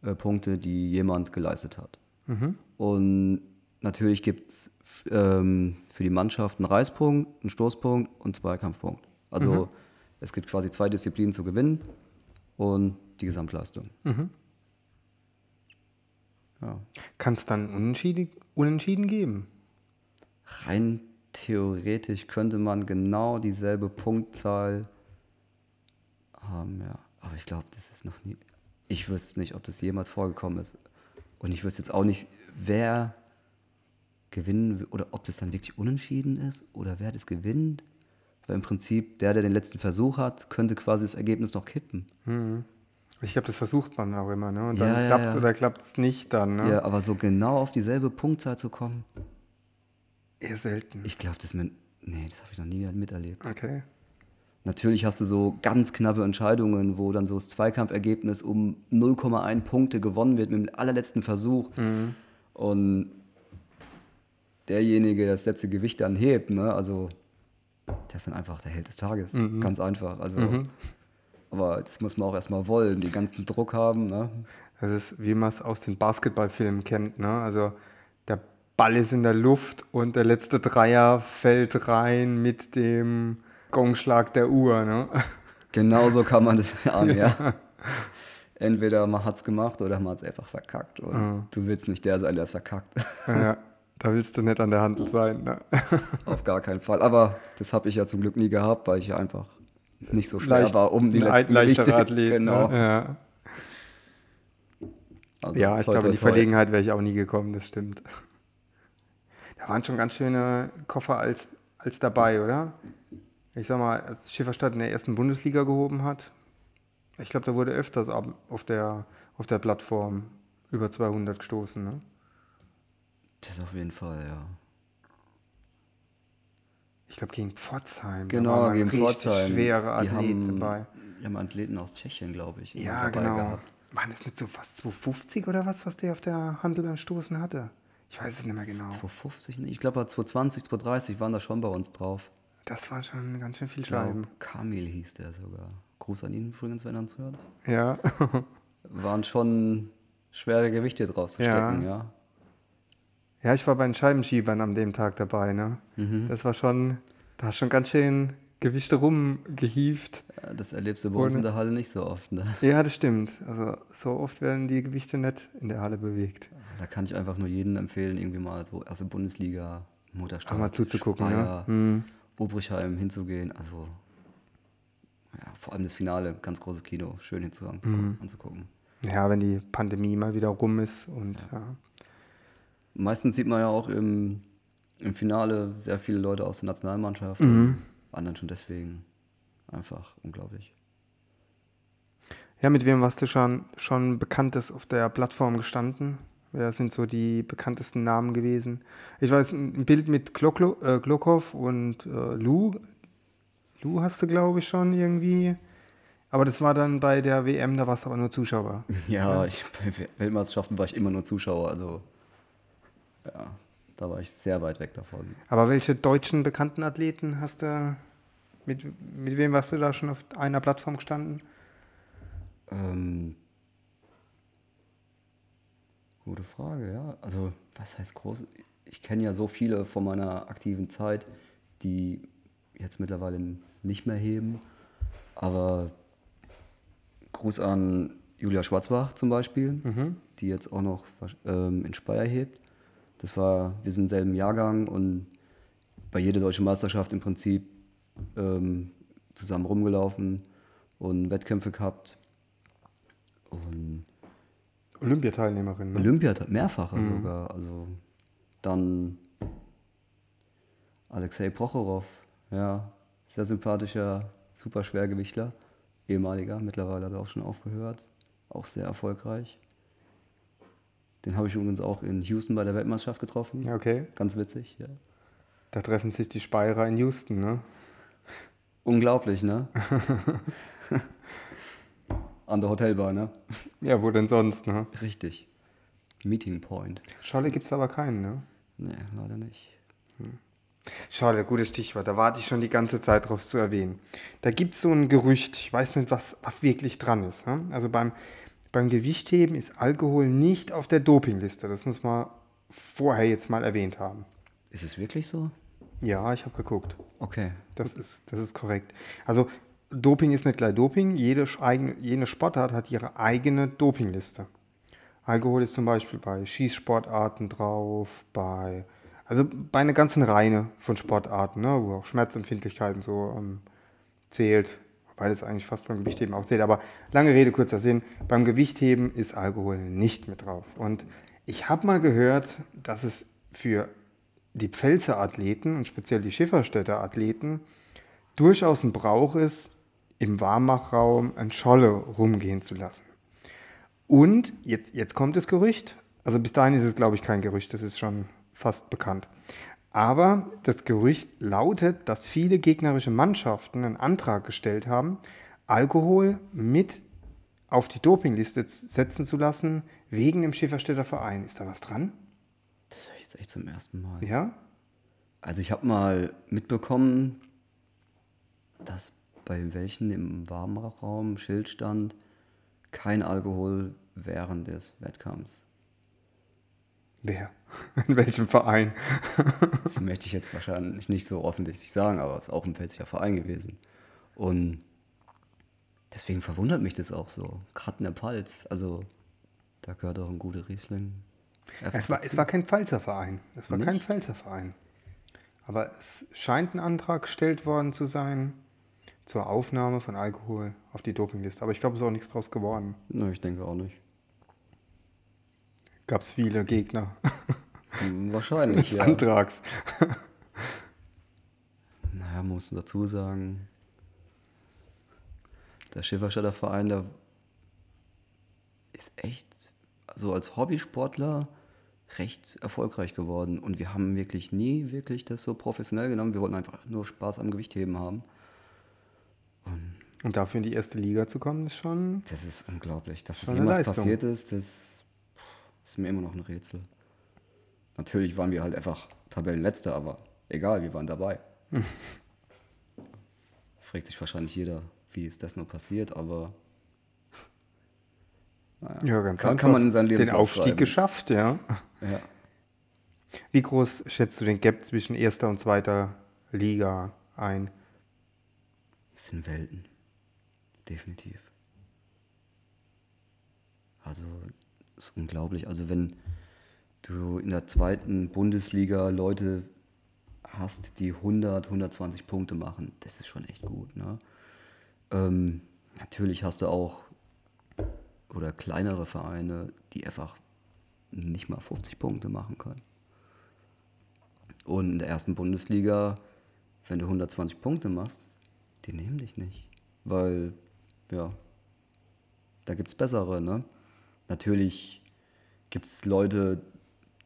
[SPEAKER 2] äh, Punkte, die jemand geleistet hat. Mhm. Und natürlich gibt es ähm, für die Mannschaft einen Reispunkt, einen Stoßpunkt und einen Zweikampfpunkt. Also mhm. es gibt quasi zwei Disziplinen zu gewinnen und die Gesamtleistung. Mhm.
[SPEAKER 1] Ja. Kann es dann unentschieden, unentschieden geben?
[SPEAKER 2] Rein theoretisch könnte man genau dieselbe Punktzahl haben, ja. Aber ich glaube, das ist noch nie. Ich wüsste nicht, ob das jemals vorgekommen ist. Und ich wüsste jetzt auch nicht, wer gewinnen oder ob das dann wirklich unentschieden ist oder wer das gewinnt. Weil im Prinzip der, der den letzten Versuch hat, könnte quasi das Ergebnis noch kippen.
[SPEAKER 1] Mhm. Ich glaube, das versucht man auch immer, ne? Und dann ja, klappt es ja, ja. oder klappt es nicht dann, ne?
[SPEAKER 2] Ja, aber so genau auf dieselbe Punktzahl zu kommen.
[SPEAKER 1] Eher selten.
[SPEAKER 2] Ich glaube, das mit. Nee, das habe ich noch nie miterlebt.
[SPEAKER 1] Okay.
[SPEAKER 2] Natürlich hast du so ganz knappe Entscheidungen, wo dann so das Zweikampfergebnis um 0,1 Punkte gewonnen wird mit dem allerletzten Versuch. Mhm. Und derjenige, der das letzte Gewicht dann hebt, ne? Also, der ist dann einfach der Held des Tages. Mhm. Ganz einfach. Also. Mhm. Aber das muss man auch erstmal wollen, den ganzen Druck haben. Ne?
[SPEAKER 1] Das ist, wie man es aus den Basketballfilmen kennt. Ne? Also der Ball ist in der Luft und der letzte Dreier fällt rein mit dem Gongschlag der Uhr. Ne?
[SPEAKER 2] Genau so kann man das *laughs* an, ja. ja. Entweder man hat es gemacht oder man hat es einfach verkackt. Ja. Du willst nicht der sein, der es verkackt.
[SPEAKER 1] Ja, da willst du nicht an der Handel sein. Ne? *laughs*
[SPEAKER 2] Auf gar keinen Fall. Aber das habe ich ja zum Glück nie gehabt, weil ich ja einfach nicht so schwer Leicht, war, um die letzten
[SPEAKER 1] leichtere Athlet, ne? Genau. Ne? Ja, also, ja ich glaube, in die Verlegenheit wäre ich auch nie gekommen, das stimmt. Da waren schon ganz schöne Koffer als, als dabei, oder? Ich sag mal, als Schifferstadt in der ersten Bundesliga gehoben hat, ich glaube, da wurde öfters auf der, auf der Plattform über 200 gestoßen, ne?
[SPEAKER 2] Das auf jeden Fall, ja
[SPEAKER 1] ich glaube gegen Pforzheim.
[SPEAKER 2] Genau, gegen Pforzheim.
[SPEAKER 1] schwere Athleten
[SPEAKER 2] die
[SPEAKER 1] haben, dabei.
[SPEAKER 2] Die haben Athleten aus Tschechien, glaube ich.
[SPEAKER 1] Ja, genau. Gehabt. Waren das nicht so fast 250 oder was, was der auf der Handel beim Stoßen hatte? Ich weiß es nicht mehr genau.
[SPEAKER 2] 250 nicht. Ich glaube, 220, 230 waren da schon bei uns drauf.
[SPEAKER 1] Das waren schon ganz schön viel Scheiben.
[SPEAKER 2] Kamil hieß der sogar. Gruß an ihn übrigens, wenn er uns hört.
[SPEAKER 1] Ja. *laughs*
[SPEAKER 2] waren schon schwere Gewichte drauf zu stecken, ja. ja.
[SPEAKER 1] Ja, ich war bei den Scheibenschiebern an dem Tag dabei. Ne? Mhm. Das war schon, da hast schon ganz schön Gewichte rumgehievt.
[SPEAKER 2] Ja, das erlebst du bei uns in der Halle nicht so oft. Ne? *laughs*
[SPEAKER 1] Ja, das stimmt. Also so oft werden die Gewichte nicht in der Halle bewegt.
[SPEAKER 2] Da kann ich einfach nur jedem empfehlen, irgendwie mal so erste Bundesliga, Mutterstadt,
[SPEAKER 1] mal zuzugucken, Speyer, ja. Mhm.
[SPEAKER 2] Obrichheim hinzugehen. Also ja, vor allem das Finale, ganz großes Kino, schön hinzugucken, mhm. anzugucken.
[SPEAKER 1] Ja, wenn die Pandemie mal wieder rum ist und ja. ja.
[SPEAKER 2] Meistens sieht man ja auch im, im Finale sehr viele Leute aus der Nationalmannschaft. Mhm. Anderen schon deswegen. Einfach unglaublich.
[SPEAKER 1] Ja, mit wem warst du schon, schon Bekanntes auf der Plattform gestanden? Wer sind so die bekanntesten Namen gewesen? Ich weiß, ein Bild mit Gloklo, äh, und äh, Lou. Lou hast du, glaube ich, schon irgendwie. Aber das war dann bei der WM, da warst du aber nur Zuschauer. *laughs*
[SPEAKER 2] Ja, ich, bei Weltmeisterschaften war ich immer nur Zuschauer. Also, ja, da war ich sehr weit weg davon.
[SPEAKER 1] Aber welche deutschen bekannten Athleten hast du, mit, mit wem warst du da schon auf einer Plattform gestanden?
[SPEAKER 2] Ähm, gute Frage, ja. Also, was heißt groß? Ich kenne ja so viele von meiner aktiven Zeit, die jetzt mittlerweile nicht mehr heben. Aber Gruß an Julia Schwarzbach zum Beispiel, die jetzt auch noch ähm, in Speyer hebt. Das war, wir sind im selben Jahrgang und bei jeder deutschen Meisterschaft im Prinzip ähm, zusammen rumgelaufen und Wettkämpfe gehabt. Und
[SPEAKER 1] Olympiateilnehmerin. Ne?
[SPEAKER 2] Olympia mehrfache sogar. Also dann Alexei Prochorow, ja, sehr sympathischer, super Schwergewichtler, ehemaliger, mittlerweile hat er auch schon aufgehört, auch sehr erfolgreich. Den habe ich übrigens auch in Houston bei der Weltmeisterschaft getroffen.
[SPEAKER 1] Ja, okay.
[SPEAKER 2] Ganz witzig, ja.
[SPEAKER 1] Da treffen sich die Speyerer in Houston, ne?
[SPEAKER 2] Unglaublich, ne? *laughs* An der Hotelbar, ne?
[SPEAKER 1] Ja, wo denn sonst, ne?
[SPEAKER 2] Richtig. Meeting Point.
[SPEAKER 1] Scholle gibt es aber keinen, ne?
[SPEAKER 2] Nee, leider nicht.
[SPEAKER 1] Scholle, gutes Stichwort. Da warte ich schon die ganze Zeit drauf zu erwähnen. Da gibt es so ein Gerücht, ich weiß nicht, was, was wirklich dran ist. Ne? Also beim, beim Gewichtheben ist Alkohol nicht auf der Dopingliste. Das muss man vorher jetzt mal erwähnt haben.
[SPEAKER 2] Ist es wirklich so?
[SPEAKER 1] Ja, ich habe geguckt.
[SPEAKER 2] Okay.
[SPEAKER 1] Das ist, das ist korrekt. Also Doping ist nicht gleich Doping. Jede, jede Sportart hat ihre eigene Dopingliste. Alkohol ist zum Beispiel bei Schießsportarten drauf, bei also bei einer ganzen Reihe von Sportarten, ne, wo auch Schmerzempfindlichkeit und so ähm, zählt, wobei das eigentlich fast beim Gewichtheben auch zählt. Aber lange Rede, kurzer Sinn, beim Gewichtheben ist Alkohol nicht mit drauf. Und ich habe mal gehört, dass es für die Pfälzer Athleten und speziell die Schifferstädter Athleten durchaus ein Brauch ist, im Warmachraum ein Scholle rumgehen zu lassen. Und jetzt, jetzt kommt das Gerücht. Also bis dahin ist es, glaube ich, kein Gerücht, das ist schon fast bekannt. Aber das Gerücht lautet, dass viele gegnerische Mannschaften einen Antrag gestellt haben, Alkohol mit auf die Dopingliste setzen zu lassen, wegen dem Schifferstädter Verein. Ist da was dran?
[SPEAKER 2] Das höre ich jetzt echt zum ersten Mal.
[SPEAKER 1] Ja?
[SPEAKER 2] Also ich habe mal mitbekommen, dass bei welchen im Warmraum Schild stand, kein Alkohol während des Wettkampfs.
[SPEAKER 1] Wer? *laughs* In welchem Verein? *laughs*
[SPEAKER 2] Das möchte ich jetzt wahrscheinlich nicht so offensichtlich sagen, aber es ist auch ein pfälzischer Verein gewesen. Und deswegen verwundert mich das auch so. Gerade in der Pfalz, also da gehört auch ein guter Riesling.
[SPEAKER 1] Es war, es war kein Pfalzer Verein. Es war kein
[SPEAKER 2] Nicht?
[SPEAKER 1] Pfälzer Verein. Aber es scheint ein Antrag gestellt worden zu sein zur Aufnahme von Alkohol auf die Dopingliste. Aber ich glaube, es ist auch nichts draus geworden.
[SPEAKER 2] Na, ich denke auch nicht.
[SPEAKER 1] Gab es viele Gegner
[SPEAKER 2] Hm, Wahrscheinlich,
[SPEAKER 1] des
[SPEAKER 2] ja.
[SPEAKER 1] Antrags.
[SPEAKER 2] Naja, man muss dazu sagen, der Schifferstädter Verein, der ist echt, also als Hobbysportler, recht erfolgreich geworden. Und wir haben wirklich nie wirklich das so professionell genommen. Wir wollten einfach nur Spaß am Gewichtheben haben.
[SPEAKER 1] Und dafür in die erste Liga zu kommen, ist schon.
[SPEAKER 2] Das ist unglaublich. Dass das jemals
[SPEAKER 1] Leistung.
[SPEAKER 2] passiert ist, das ist mir immer noch ein Rätsel. Natürlich waren wir halt einfach Tabellenletzter, aber egal, wir waren dabei. *laughs* Fragt sich wahrscheinlich jeder, wie ist das nur passiert, aber naja,
[SPEAKER 1] Ja, ganz
[SPEAKER 2] kann, kann man in seinem
[SPEAKER 1] Den
[SPEAKER 2] Lebenslauf
[SPEAKER 1] Aufstieg
[SPEAKER 2] schreiben.
[SPEAKER 1] geschafft, ja.
[SPEAKER 2] Ja.
[SPEAKER 1] Wie groß schätzt du den Gap zwischen erster und zweiter Liga ein?
[SPEAKER 2] Das sind Welten. Definitiv. Also, ist unglaublich. Also, wenn du in der zweiten Bundesliga Leute hast, die 100, 120 Punkte machen, das ist schon echt gut. Ne? Ähm, natürlich hast du auch oder kleinere Vereine, die einfach nicht mal 50 Punkte machen können. Und in der ersten Bundesliga, wenn du 120 Punkte machst, die nehmen dich nicht. Weil, ja, da gibt es bessere, ne? Natürlich gibt es Leute,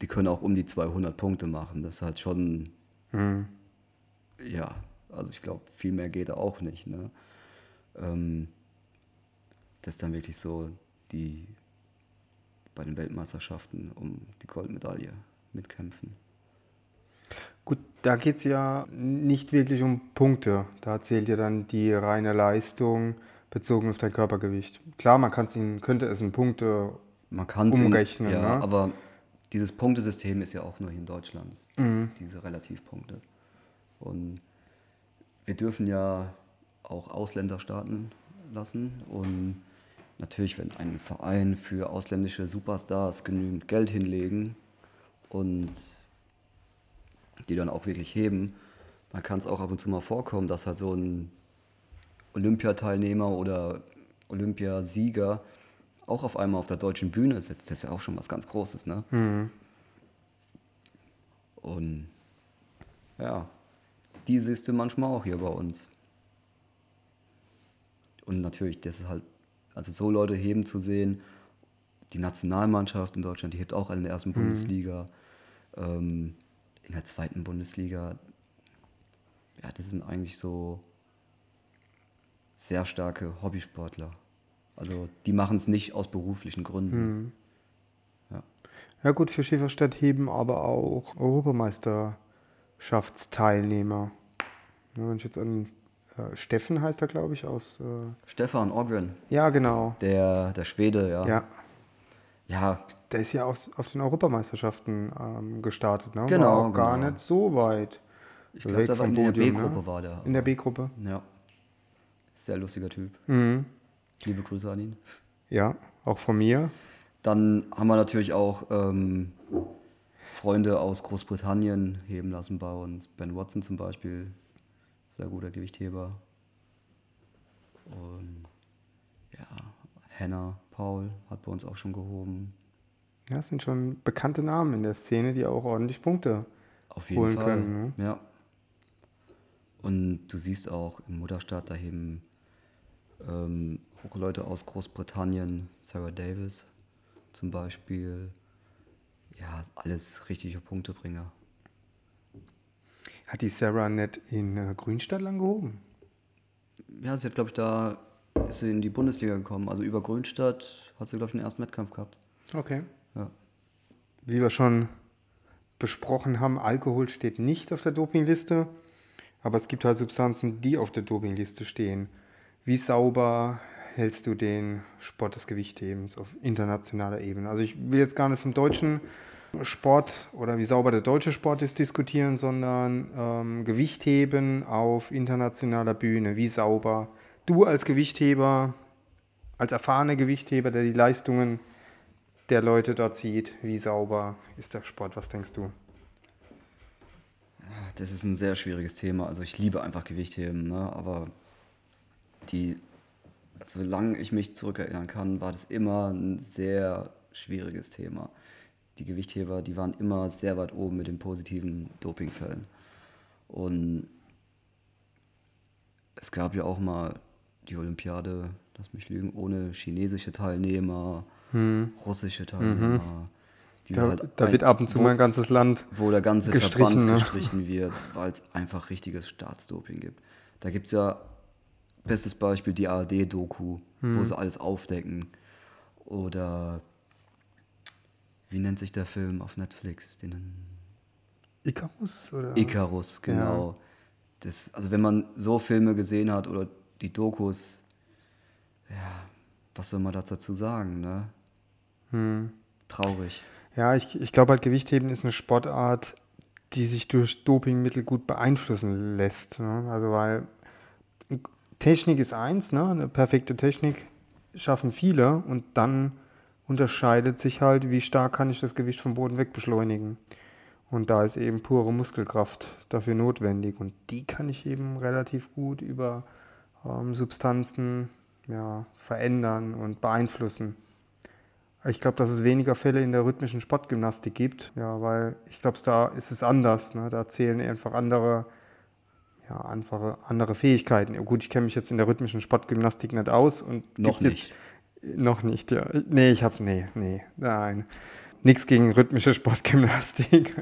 [SPEAKER 2] die können auch um die 200 Punkte machen. Das ist halt schon, ja, also ich glaube, viel mehr geht da auch nicht. Ne? Ähm, das ist dann wirklich so die bei den Weltmeisterschaften um die Goldmedaille mitkämpfen.
[SPEAKER 1] Gut, da geht es ja nicht wirklich um Punkte. Da zählt ja dann die reine Leistung bezogen auf dein Körpergewicht. Klar, man kann's in, könnte es in Punkte
[SPEAKER 2] Man kann es
[SPEAKER 1] Umrechnen,
[SPEAKER 2] ja,
[SPEAKER 1] ne?
[SPEAKER 2] aber dieses Punktesystem ist ja auch nur hier in Deutschland, diese Relativpunkte. Und wir dürfen ja auch Ausländer starten lassen und natürlich, wenn ein Verein für ausländische Superstars genügend Geld hinlegen und die dann auch wirklich heben, dann kann es auch ab und zu mal vorkommen, dass halt so ein Olympiateilnehmer oder Olympiasieger auch auf einmal auf der deutschen Bühne sitzt. Das ist ja auch schon was ganz Großes, ne? Und ja, die siehst du manchmal auch hier bei uns. Und natürlich, das ist halt, also so Leute heben zu sehen, die Nationalmannschaft in Deutschland, die hebt auch in der ersten Bundesliga, ähm, in der zweiten Bundesliga. Ja, das sind eigentlich so sehr starke Hobbysportler. Also die machen es nicht aus beruflichen Gründen. Ja.
[SPEAKER 1] Ja gut, für Schäferstadt heben aber auch Europameisterschaftsteilnehmer. Ja, wenn ich jetzt an äh, Steffen heißt er, glaube ich, aus... Äh,
[SPEAKER 2] Stefan Ogren,
[SPEAKER 1] ja, genau.
[SPEAKER 2] der, der Schwede, ja.
[SPEAKER 1] Ja,
[SPEAKER 2] Ja,
[SPEAKER 1] der ist ja aus, auf den Europameisterschaften ähm, gestartet. Ne?
[SPEAKER 2] Genau,
[SPEAKER 1] War auch gar
[SPEAKER 2] genau.
[SPEAKER 1] nicht so weit.
[SPEAKER 2] ich glaube, der war in der
[SPEAKER 1] Podium,
[SPEAKER 2] B-Gruppe
[SPEAKER 1] ne?
[SPEAKER 2] war der.
[SPEAKER 1] In der B-Gruppe.
[SPEAKER 2] Ja. Sehr lustiger Typ.
[SPEAKER 1] Mhm.
[SPEAKER 2] Liebe Grüße an ihn.
[SPEAKER 1] Ja, auch von mir.
[SPEAKER 2] Dann haben wir natürlich auch ähm, Freunde aus Großbritannien heben lassen bei uns. Ben Watson zum Beispiel, sehr guter Gewichtheber. Und ja, Hannah Paul hat bei uns auch schon gehoben.
[SPEAKER 1] Ja, das sind schon bekannte Namen in der Szene, die auch ordentlich Punkte.
[SPEAKER 2] Auf jeden
[SPEAKER 1] Holen
[SPEAKER 2] Fall.
[SPEAKER 1] können, ne?
[SPEAKER 2] Ja. Und du siehst auch im Mutterstaat, da heben ähm, auch Leute aus Großbritannien, Sarah Davis zum Beispiel. Ja, alles richtige Punktebringer.
[SPEAKER 1] Hat die Sarah nicht in äh, Grünstadt lang gehoben?
[SPEAKER 2] Ja, sie hat, glaube ich, da ist sie in die Bundesliga gekommen. Also über Grünstadt hat sie, glaube ich, den ersten Wettkampf gehabt.
[SPEAKER 1] Okay.
[SPEAKER 2] Ja.
[SPEAKER 1] Wie wir schon besprochen haben, Alkohol steht nicht auf der Dopingliste, aber es gibt halt Substanzen, die auf der Dopingliste stehen. Wie sauber hältst du den Sport des Gewichthebens auf internationaler Ebene? Also ich will jetzt gar nicht vom deutschen Sport oder wie sauber der deutsche Sport ist diskutieren, sondern ähm, Gewichtheben auf internationaler Bühne. Wie sauber du als Gewichtheber, als erfahrener Gewichtheber, der die Leistungen der Leute dort sieht, wie sauber ist der Sport? Was denkst du?
[SPEAKER 2] Das ist ein sehr schwieriges Thema. Also ich liebe einfach Gewichtheben, ne? aber die, solange ich mich zurückerinnern kann, war das immer ein sehr schwieriges Thema. Die Gewichtheber, die waren immer sehr weit oben mit den positiven Dopingfällen. Und es gab ja auch mal die Olympiade, lass mich lügen, ohne chinesische Teilnehmer, russische Teilnehmer. die
[SPEAKER 1] Da,
[SPEAKER 2] halt
[SPEAKER 1] da
[SPEAKER 2] ein-
[SPEAKER 1] wird ab und zu
[SPEAKER 2] wo-
[SPEAKER 1] mal ein ganzes Land.
[SPEAKER 2] wo der ganze
[SPEAKER 1] gestrichen,
[SPEAKER 2] Verband
[SPEAKER 1] ne?
[SPEAKER 2] gestrichen wird, weil es einfach richtiges Staatsdoping gibt. Da gibt es ja, bestes Beispiel, die ARD-Doku,
[SPEAKER 1] Hm.
[SPEAKER 2] wo sie alles aufdecken. Oder wie nennt sich der Film auf Netflix? Den
[SPEAKER 1] Icarus? Oder?
[SPEAKER 2] Icarus, genau. Das, also wenn man so Filme gesehen hat oder die Dokus, ja, was soll man dazu sagen, ne?
[SPEAKER 1] Hm.
[SPEAKER 2] Traurig.
[SPEAKER 1] Ja, ich, ich glaube halt, Gewichtheben ist eine Sportart, die sich durch Dopingmittel gut beeinflussen lässt. Ne? Also weil Technik ist eins, ne? eine perfekte Technik schaffen viele und dann unterscheidet sich halt, wie stark kann ich das Gewicht vom Boden wegbeschleunigen. Und da ist eben pure Muskelkraft dafür notwendig und die kann ich eben relativ gut über ähm, Substanzen ja, verändern und beeinflussen. Ich glaube, dass es weniger Fälle in der rhythmischen Sportgymnastik gibt, ja, weil ich glaube, da ist es anders. Ne? Da zählen einfach andere, ja, einfache, andere Fähigkeiten. Ja, gut, ich kenne mich jetzt in der rhythmischen Sportgymnastik nicht aus und
[SPEAKER 2] Noch
[SPEAKER 1] gibt's Jetzt, noch nicht, ja. Nee, ich hab's, nee, nee, nein. nichts gegen rhythmische *laughs* Sportgymnastik.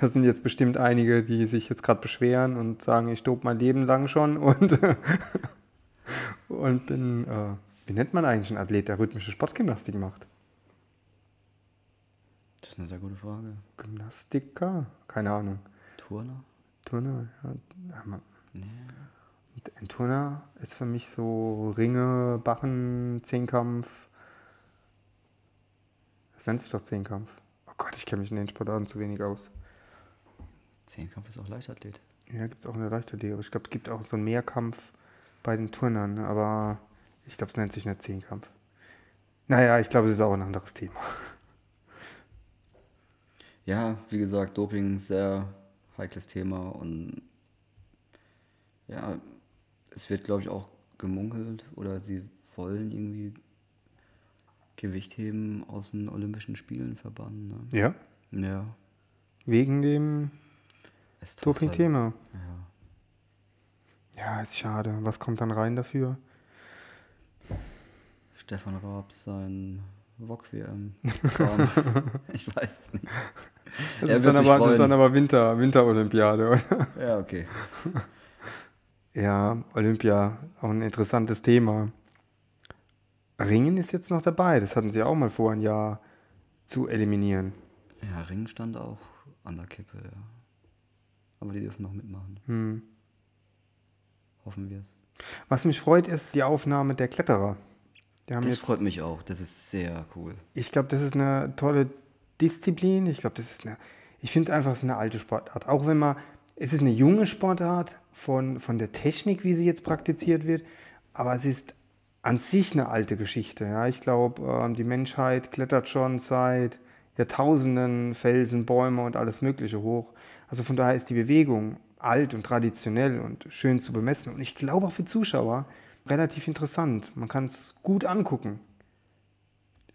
[SPEAKER 1] Das sind jetzt bestimmt einige, die sich jetzt gerade beschweren und sagen, ich dope mein Leben lang schon und, *laughs* und bin, äh, wie nennt man eigentlich einen Athlet, der rhythmische Sportgymnastik macht?
[SPEAKER 2] Das ist eine sehr gute Frage.
[SPEAKER 1] Gymnastiker? Keine Ahnung.
[SPEAKER 2] Turner?
[SPEAKER 1] Turner, ja. Nee. Ein Turner ist für mich so Ringe, Bachen, Zehnkampf. Das nennt sich doch Zehnkampf. Oh Gott, ich kenne mich in den Sportarten zu wenig aus.
[SPEAKER 2] Zehnkampf ist auch Leichtathlet.
[SPEAKER 1] Ja, gibt es auch in der Leichtathlet. Aber ich glaube, es gibt auch so einen Mehrkampf bei den Turnern. Aber ich glaube, es nennt sich nicht Zehnkampf. Naja, ich glaube, es ist auch ein anderes Thema.
[SPEAKER 2] Ja, wie gesagt, Doping sehr heikles Thema und ja, es wird, glaube ich, auch gemunkelt oder sie wollen irgendwie Gewicht heben aus den Olympischen Spielen verbannen. Ne?
[SPEAKER 1] Ja?
[SPEAKER 2] Ja.
[SPEAKER 1] Wegen dem Doping-Thema.
[SPEAKER 2] Ja.
[SPEAKER 1] Ja, ist schade. Was kommt dann rein dafür?
[SPEAKER 2] Stefan Raabs sein VOG-WM. *laughs* ich weiß es nicht.
[SPEAKER 1] Das, ist dann, aber, das ist dann aber Winter, Winterolympiade, oder?
[SPEAKER 2] Ja, okay.
[SPEAKER 1] Ja, Olympia, auch ein interessantes Thema. Ringen ist jetzt noch dabei, das hatten sie auch mal vor, ein Jahr zu eliminieren.
[SPEAKER 2] Ja, Ringen stand auch an der Kippe, ja. Aber die dürfen noch mitmachen.
[SPEAKER 1] Hm.
[SPEAKER 2] Hoffen wir es.
[SPEAKER 1] Was mich freut, ist die Aufnahme der Kletterer.
[SPEAKER 2] das freut mich auch, das ist sehr cool.
[SPEAKER 1] Ich glaube, das ist eine tolle Disziplin. Ich glaube, das ist eine, ich finde einfach, es ist eine alte Sportart. Auch wenn man, es ist eine junge Sportart von, von der Technik, wie sie jetzt praktiziert wird, aber es ist an sich eine alte Geschichte. Ja. Ich glaube, äh, die Menschheit klettert schon seit Jahrtausenden Felsen, Bäume und alles Mögliche hoch. Also von daher ist die Bewegung alt und traditionell und schön zu bemessen. Und ich glaube auch für Zuschauer relativ interessant. Man kann es gut angucken.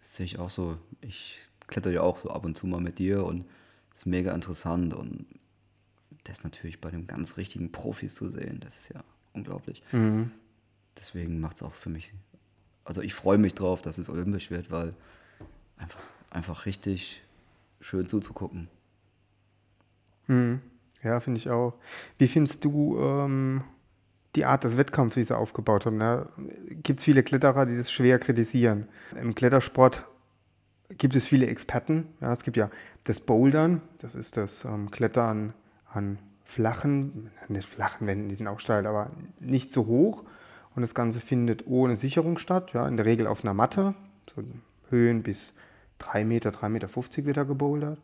[SPEAKER 2] Das sehe ich auch so. Ich kletter ja auch so ab und zu mal mit dir und es ist mega interessant und das natürlich bei den ganz richtigen Profis zu sehen, das ist ja unglaublich.
[SPEAKER 1] Mhm.
[SPEAKER 2] Deswegen macht es auch für mich, also ich freue mich drauf, dass es olympisch wird, weil einfach, einfach richtig schön zuzugucken.
[SPEAKER 1] Mhm. Ja, finde ich auch. Wie findest du ähm, die Art des Wettkampfs, wie sie aufgebaut haben? Ne? Gibt es viele Kletterer, die das schwer kritisieren? Im Klettersport gibt es viele Experten. Ja, es gibt ja das Bouldern, das ist das ähm, Klettern an flachen, nicht flachen Wänden, die sind auch steil, aber nicht so hoch. Und das Ganze findet ohne Sicherung statt, ja, in der Regel auf einer Matte, so Höhen bis 3 Meter, 3,50 Meter wird da gebouldert.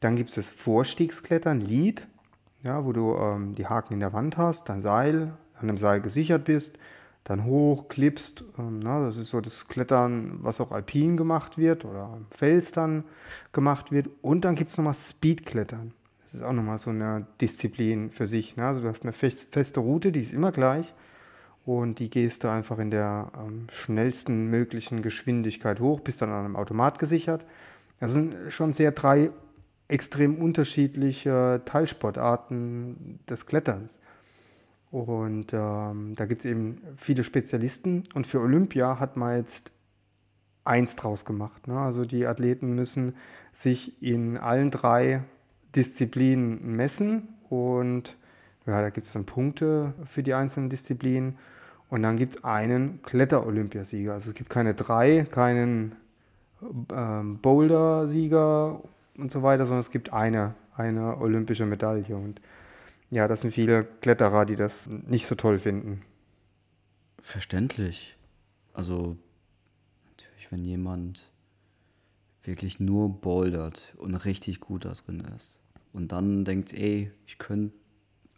[SPEAKER 1] Dann gibt es das Vorstiegsklettern, Lead, ja, wo du ähm, die Haken in der Wand hast, dein Seil, an dem Seil gesichert bist dann hoch, klippst. Ähm, na, das ist so das Klettern, was auch alpin gemacht wird oder am Fels dann gemacht wird. Und dann gibt es nochmal Speedklettern. Das ist auch nochmal so eine Disziplin für sich. Ne? Also du hast eine feste Route, die ist immer gleich. Und die gehst du einfach in der ähm, schnellsten möglichen Geschwindigkeit hoch, bist dann an einem Automat gesichert. Das sind schon sehr drei extrem unterschiedliche Teilsportarten des Kletterns. Und ähm, da gibt es eben viele Spezialisten. Und für Olympia hat man jetzt eins draus gemacht. Ne? Also die Athleten müssen sich in allen drei Disziplinen messen. Und ja, da gibt es dann Punkte für die einzelnen Disziplinen. Und dann gibt es einen Kletter-Olympiasieger. Also es gibt keine drei, keinen ähm, Boulder-Sieger und so weiter, sondern es gibt eine, eine olympische Medaille. Und ja, das sind viele Kletterer, die das nicht so toll finden.
[SPEAKER 2] Verständlich. Also natürlich, wenn jemand wirklich nur bouldert und richtig gut da drin ist und dann denkt, ey, ich könnte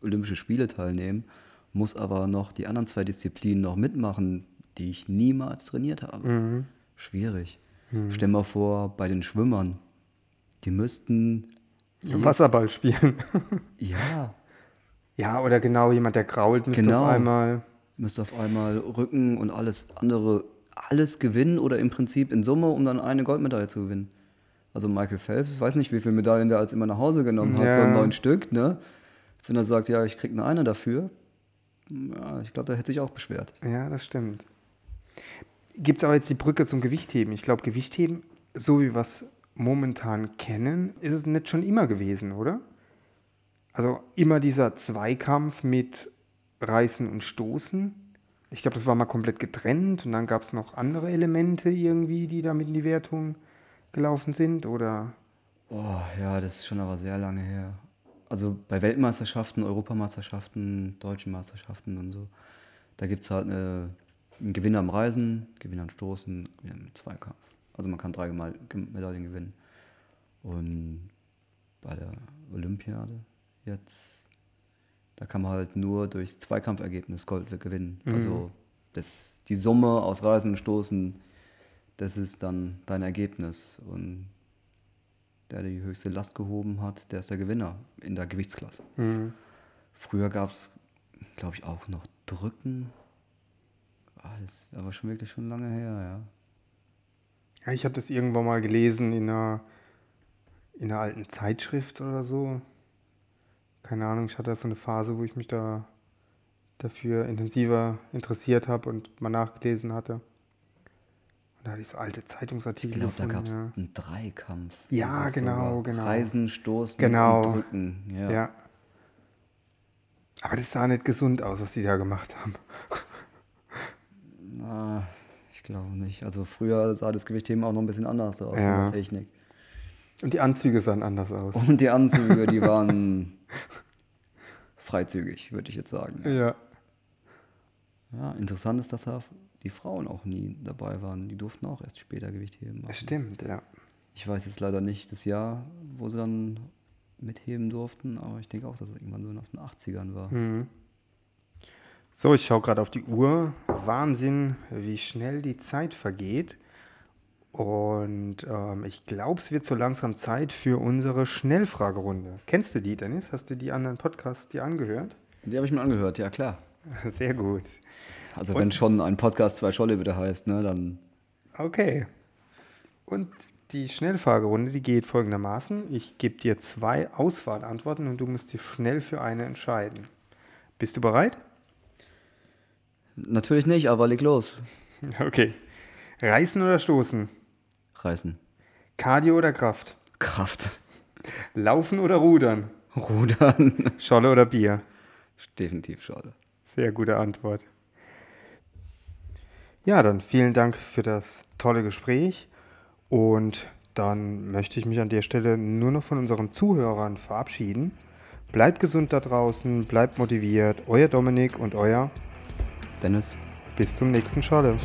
[SPEAKER 2] Olympische Spiele teilnehmen, muss aber noch die anderen zwei Disziplinen noch mitmachen, die ich niemals trainiert habe.
[SPEAKER 1] Mhm.
[SPEAKER 2] Schwierig. Mhm. Stell mal vor, bei den Schwimmern, die müssten
[SPEAKER 1] Wasserball spielen. *laughs*
[SPEAKER 2] ja,
[SPEAKER 1] ja, oder genau, jemand, der grault, müsste genau. auf einmal.
[SPEAKER 2] Müsste auf einmal Rücken und alles andere, alles gewinnen oder im Prinzip in Summe, um dann eine Goldmedaille zu gewinnen. Also Michael Phelps, ich weiß nicht, wie viele Medaillen der als immer nach Hause genommen hat, ja. so neun Stück, ne? Wenn er sagt, ja, ich krieg nur eine dafür, ja, ich glaube, der hätte sich auch beschwert.
[SPEAKER 1] Ja, das stimmt. Gibt es aber jetzt die Brücke zum Gewichtheben? Ich glaube, Gewichtheben, so wie wir es momentan kennen, ist es nicht schon immer gewesen, oder? Also immer dieser Zweikampf mit Reißen und Stoßen. Ich glaube, das war mal komplett getrennt und dann gab es noch andere Elemente irgendwie, die damit in die Wertung gelaufen sind, oder?
[SPEAKER 2] Oh, ja, das ist schon aber sehr lange her. Also bei Weltmeisterschaften, Europameisterschaften, deutschen Meisterschaften und so, da gibt es halt eine, einen Gewinner am Reisen, Gewinner am Stoßen, ja, im Zweikampf. Also man kann drei Medaillen gewinnen. Und bei der Olympiade jetzt, da kann man halt nur durchs Zweikampfergebnis Gold gewinnen. Also das, die Summe aus Reisen und Stoßen, das ist dann dein Ergebnis. Und der die höchste Last gehoben hat, der ist der Gewinner in der Gewichtsklasse. Früher gab es, glaube ich, auch noch Drücken. Ah, das ist aber schon wirklich schon lange her, ja.
[SPEAKER 1] Ja, ich habe das irgendwann mal gelesen in einer, in einer alten Zeitschrift oder so. Keine Ahnung, ich hatte da so eine Phase, wo ich mich da dafür intensiver interessiert habe und mal nachgelesen hatte. Da hatte ich so alte
[SPEAKER 2] Ich
[SPEAKER 1] Zeitungsartikel
[SPEAKER 2] glaube, da
[SPEAKER 1] gefunden.
[SPEAKER 2] gab es
[SPEAKER 1] ja.
[SPEAKER 2] einen Dreikampf.
[SPEAKER 1] Ja,
[SPEAKER 2] Das
[SPEAKER 1] genau,
[SPEAKER 2] sogar
[SPEAKER 1] genau.
[SPEAKER 2] Reisen, Stoßen
[SPEAKER 1] Genau.
[SPEAKER 2] und Drücken. Ja.
[SPEAKER 1] Ja. Aber das sah nicht gesund aus, was die da gemacht haben.
[SPEAKER 2] Na, ich glaube nicht. Also früher sah das Gewichtheben auch noch ein bisschen anders aus
[SPEAKER 1] Ja.
[SPEAKER 2] von der Technik.
[SPEAKER 1] Und die Anzüge sahen anders aus.
[SPEAKER 2] Und die Anzüge, die *laughs* waren freizügig, würde ich jetzt sagen.
[SPEAKER 1] Ja.
[SPEAKER 2] Ja, interessant ist, dass da die Frauen auch nie dabei waren. Die durften auch erst später Gewicht heben. machen.
[SPEAKER 1] Stimmt, ja.
[SPEAKER 2] Ich weiß jetzt leider nicht das Jahr, wo sie dann mitheben durften, aber ich denke auch, dass es irgendwann so aus den 80ern war.
[SPEAKER 1] Hm. So, ich schaue gerade auf die Uhr. Wahnsinn, wie schnell die Zeit vergeht. Und ähm, ich glaube, es wird so langsam Zeit für unsere Schnellfragerunde. Kennst du die, Dennis? Hast du die anderen Podcasts dir angehört?
[SPEAKER 2] Die habe ich mir angehört, ja klar. *laughs*
[SPEAKER 1] Sehr gut.
[SPEAKER 2] Also wenn schon ein Podcast zwei Scholle wieder heißt, ne, dann
[SPEAKER 1] Okay. Und die Schnellfragerunde, die geht folgendermaßen. Ich gebe dir zwei Auswahlantworten und du musst dich schnell für eine entscheiden. Bist du bereit?
[SPEAKER 2] natürlich nicht, aber leg los.
[SPEAKER 1] Okay. Reißen oder stoßen?
[SPEAKER 2] Reißen.
[SPEAKER 1] Cardio oder Kraft?
[SPEAKER 2] Kraft.
[SPEAKER 1] Laufen oder rudern?
[SPEAKER 2] Rudern.
[SPEAKER 1] Scholle oder Bier?
[SPEAKER 2] Definitiv schade.
[SPEAKER 1] Sehr gute Antwort. Ja, dann vielen Dank für das tolle Gespräch. Und dann möchte ich mich an der Stelle nur noch von unseren Zuhörern verabschieden. Bleibt gesund da draußen, bleibt motiviert. Euer Dominik und euer
[SPEAKER 2] Dennis.
[SPEAKER 1] bis zum nächsten Scholle.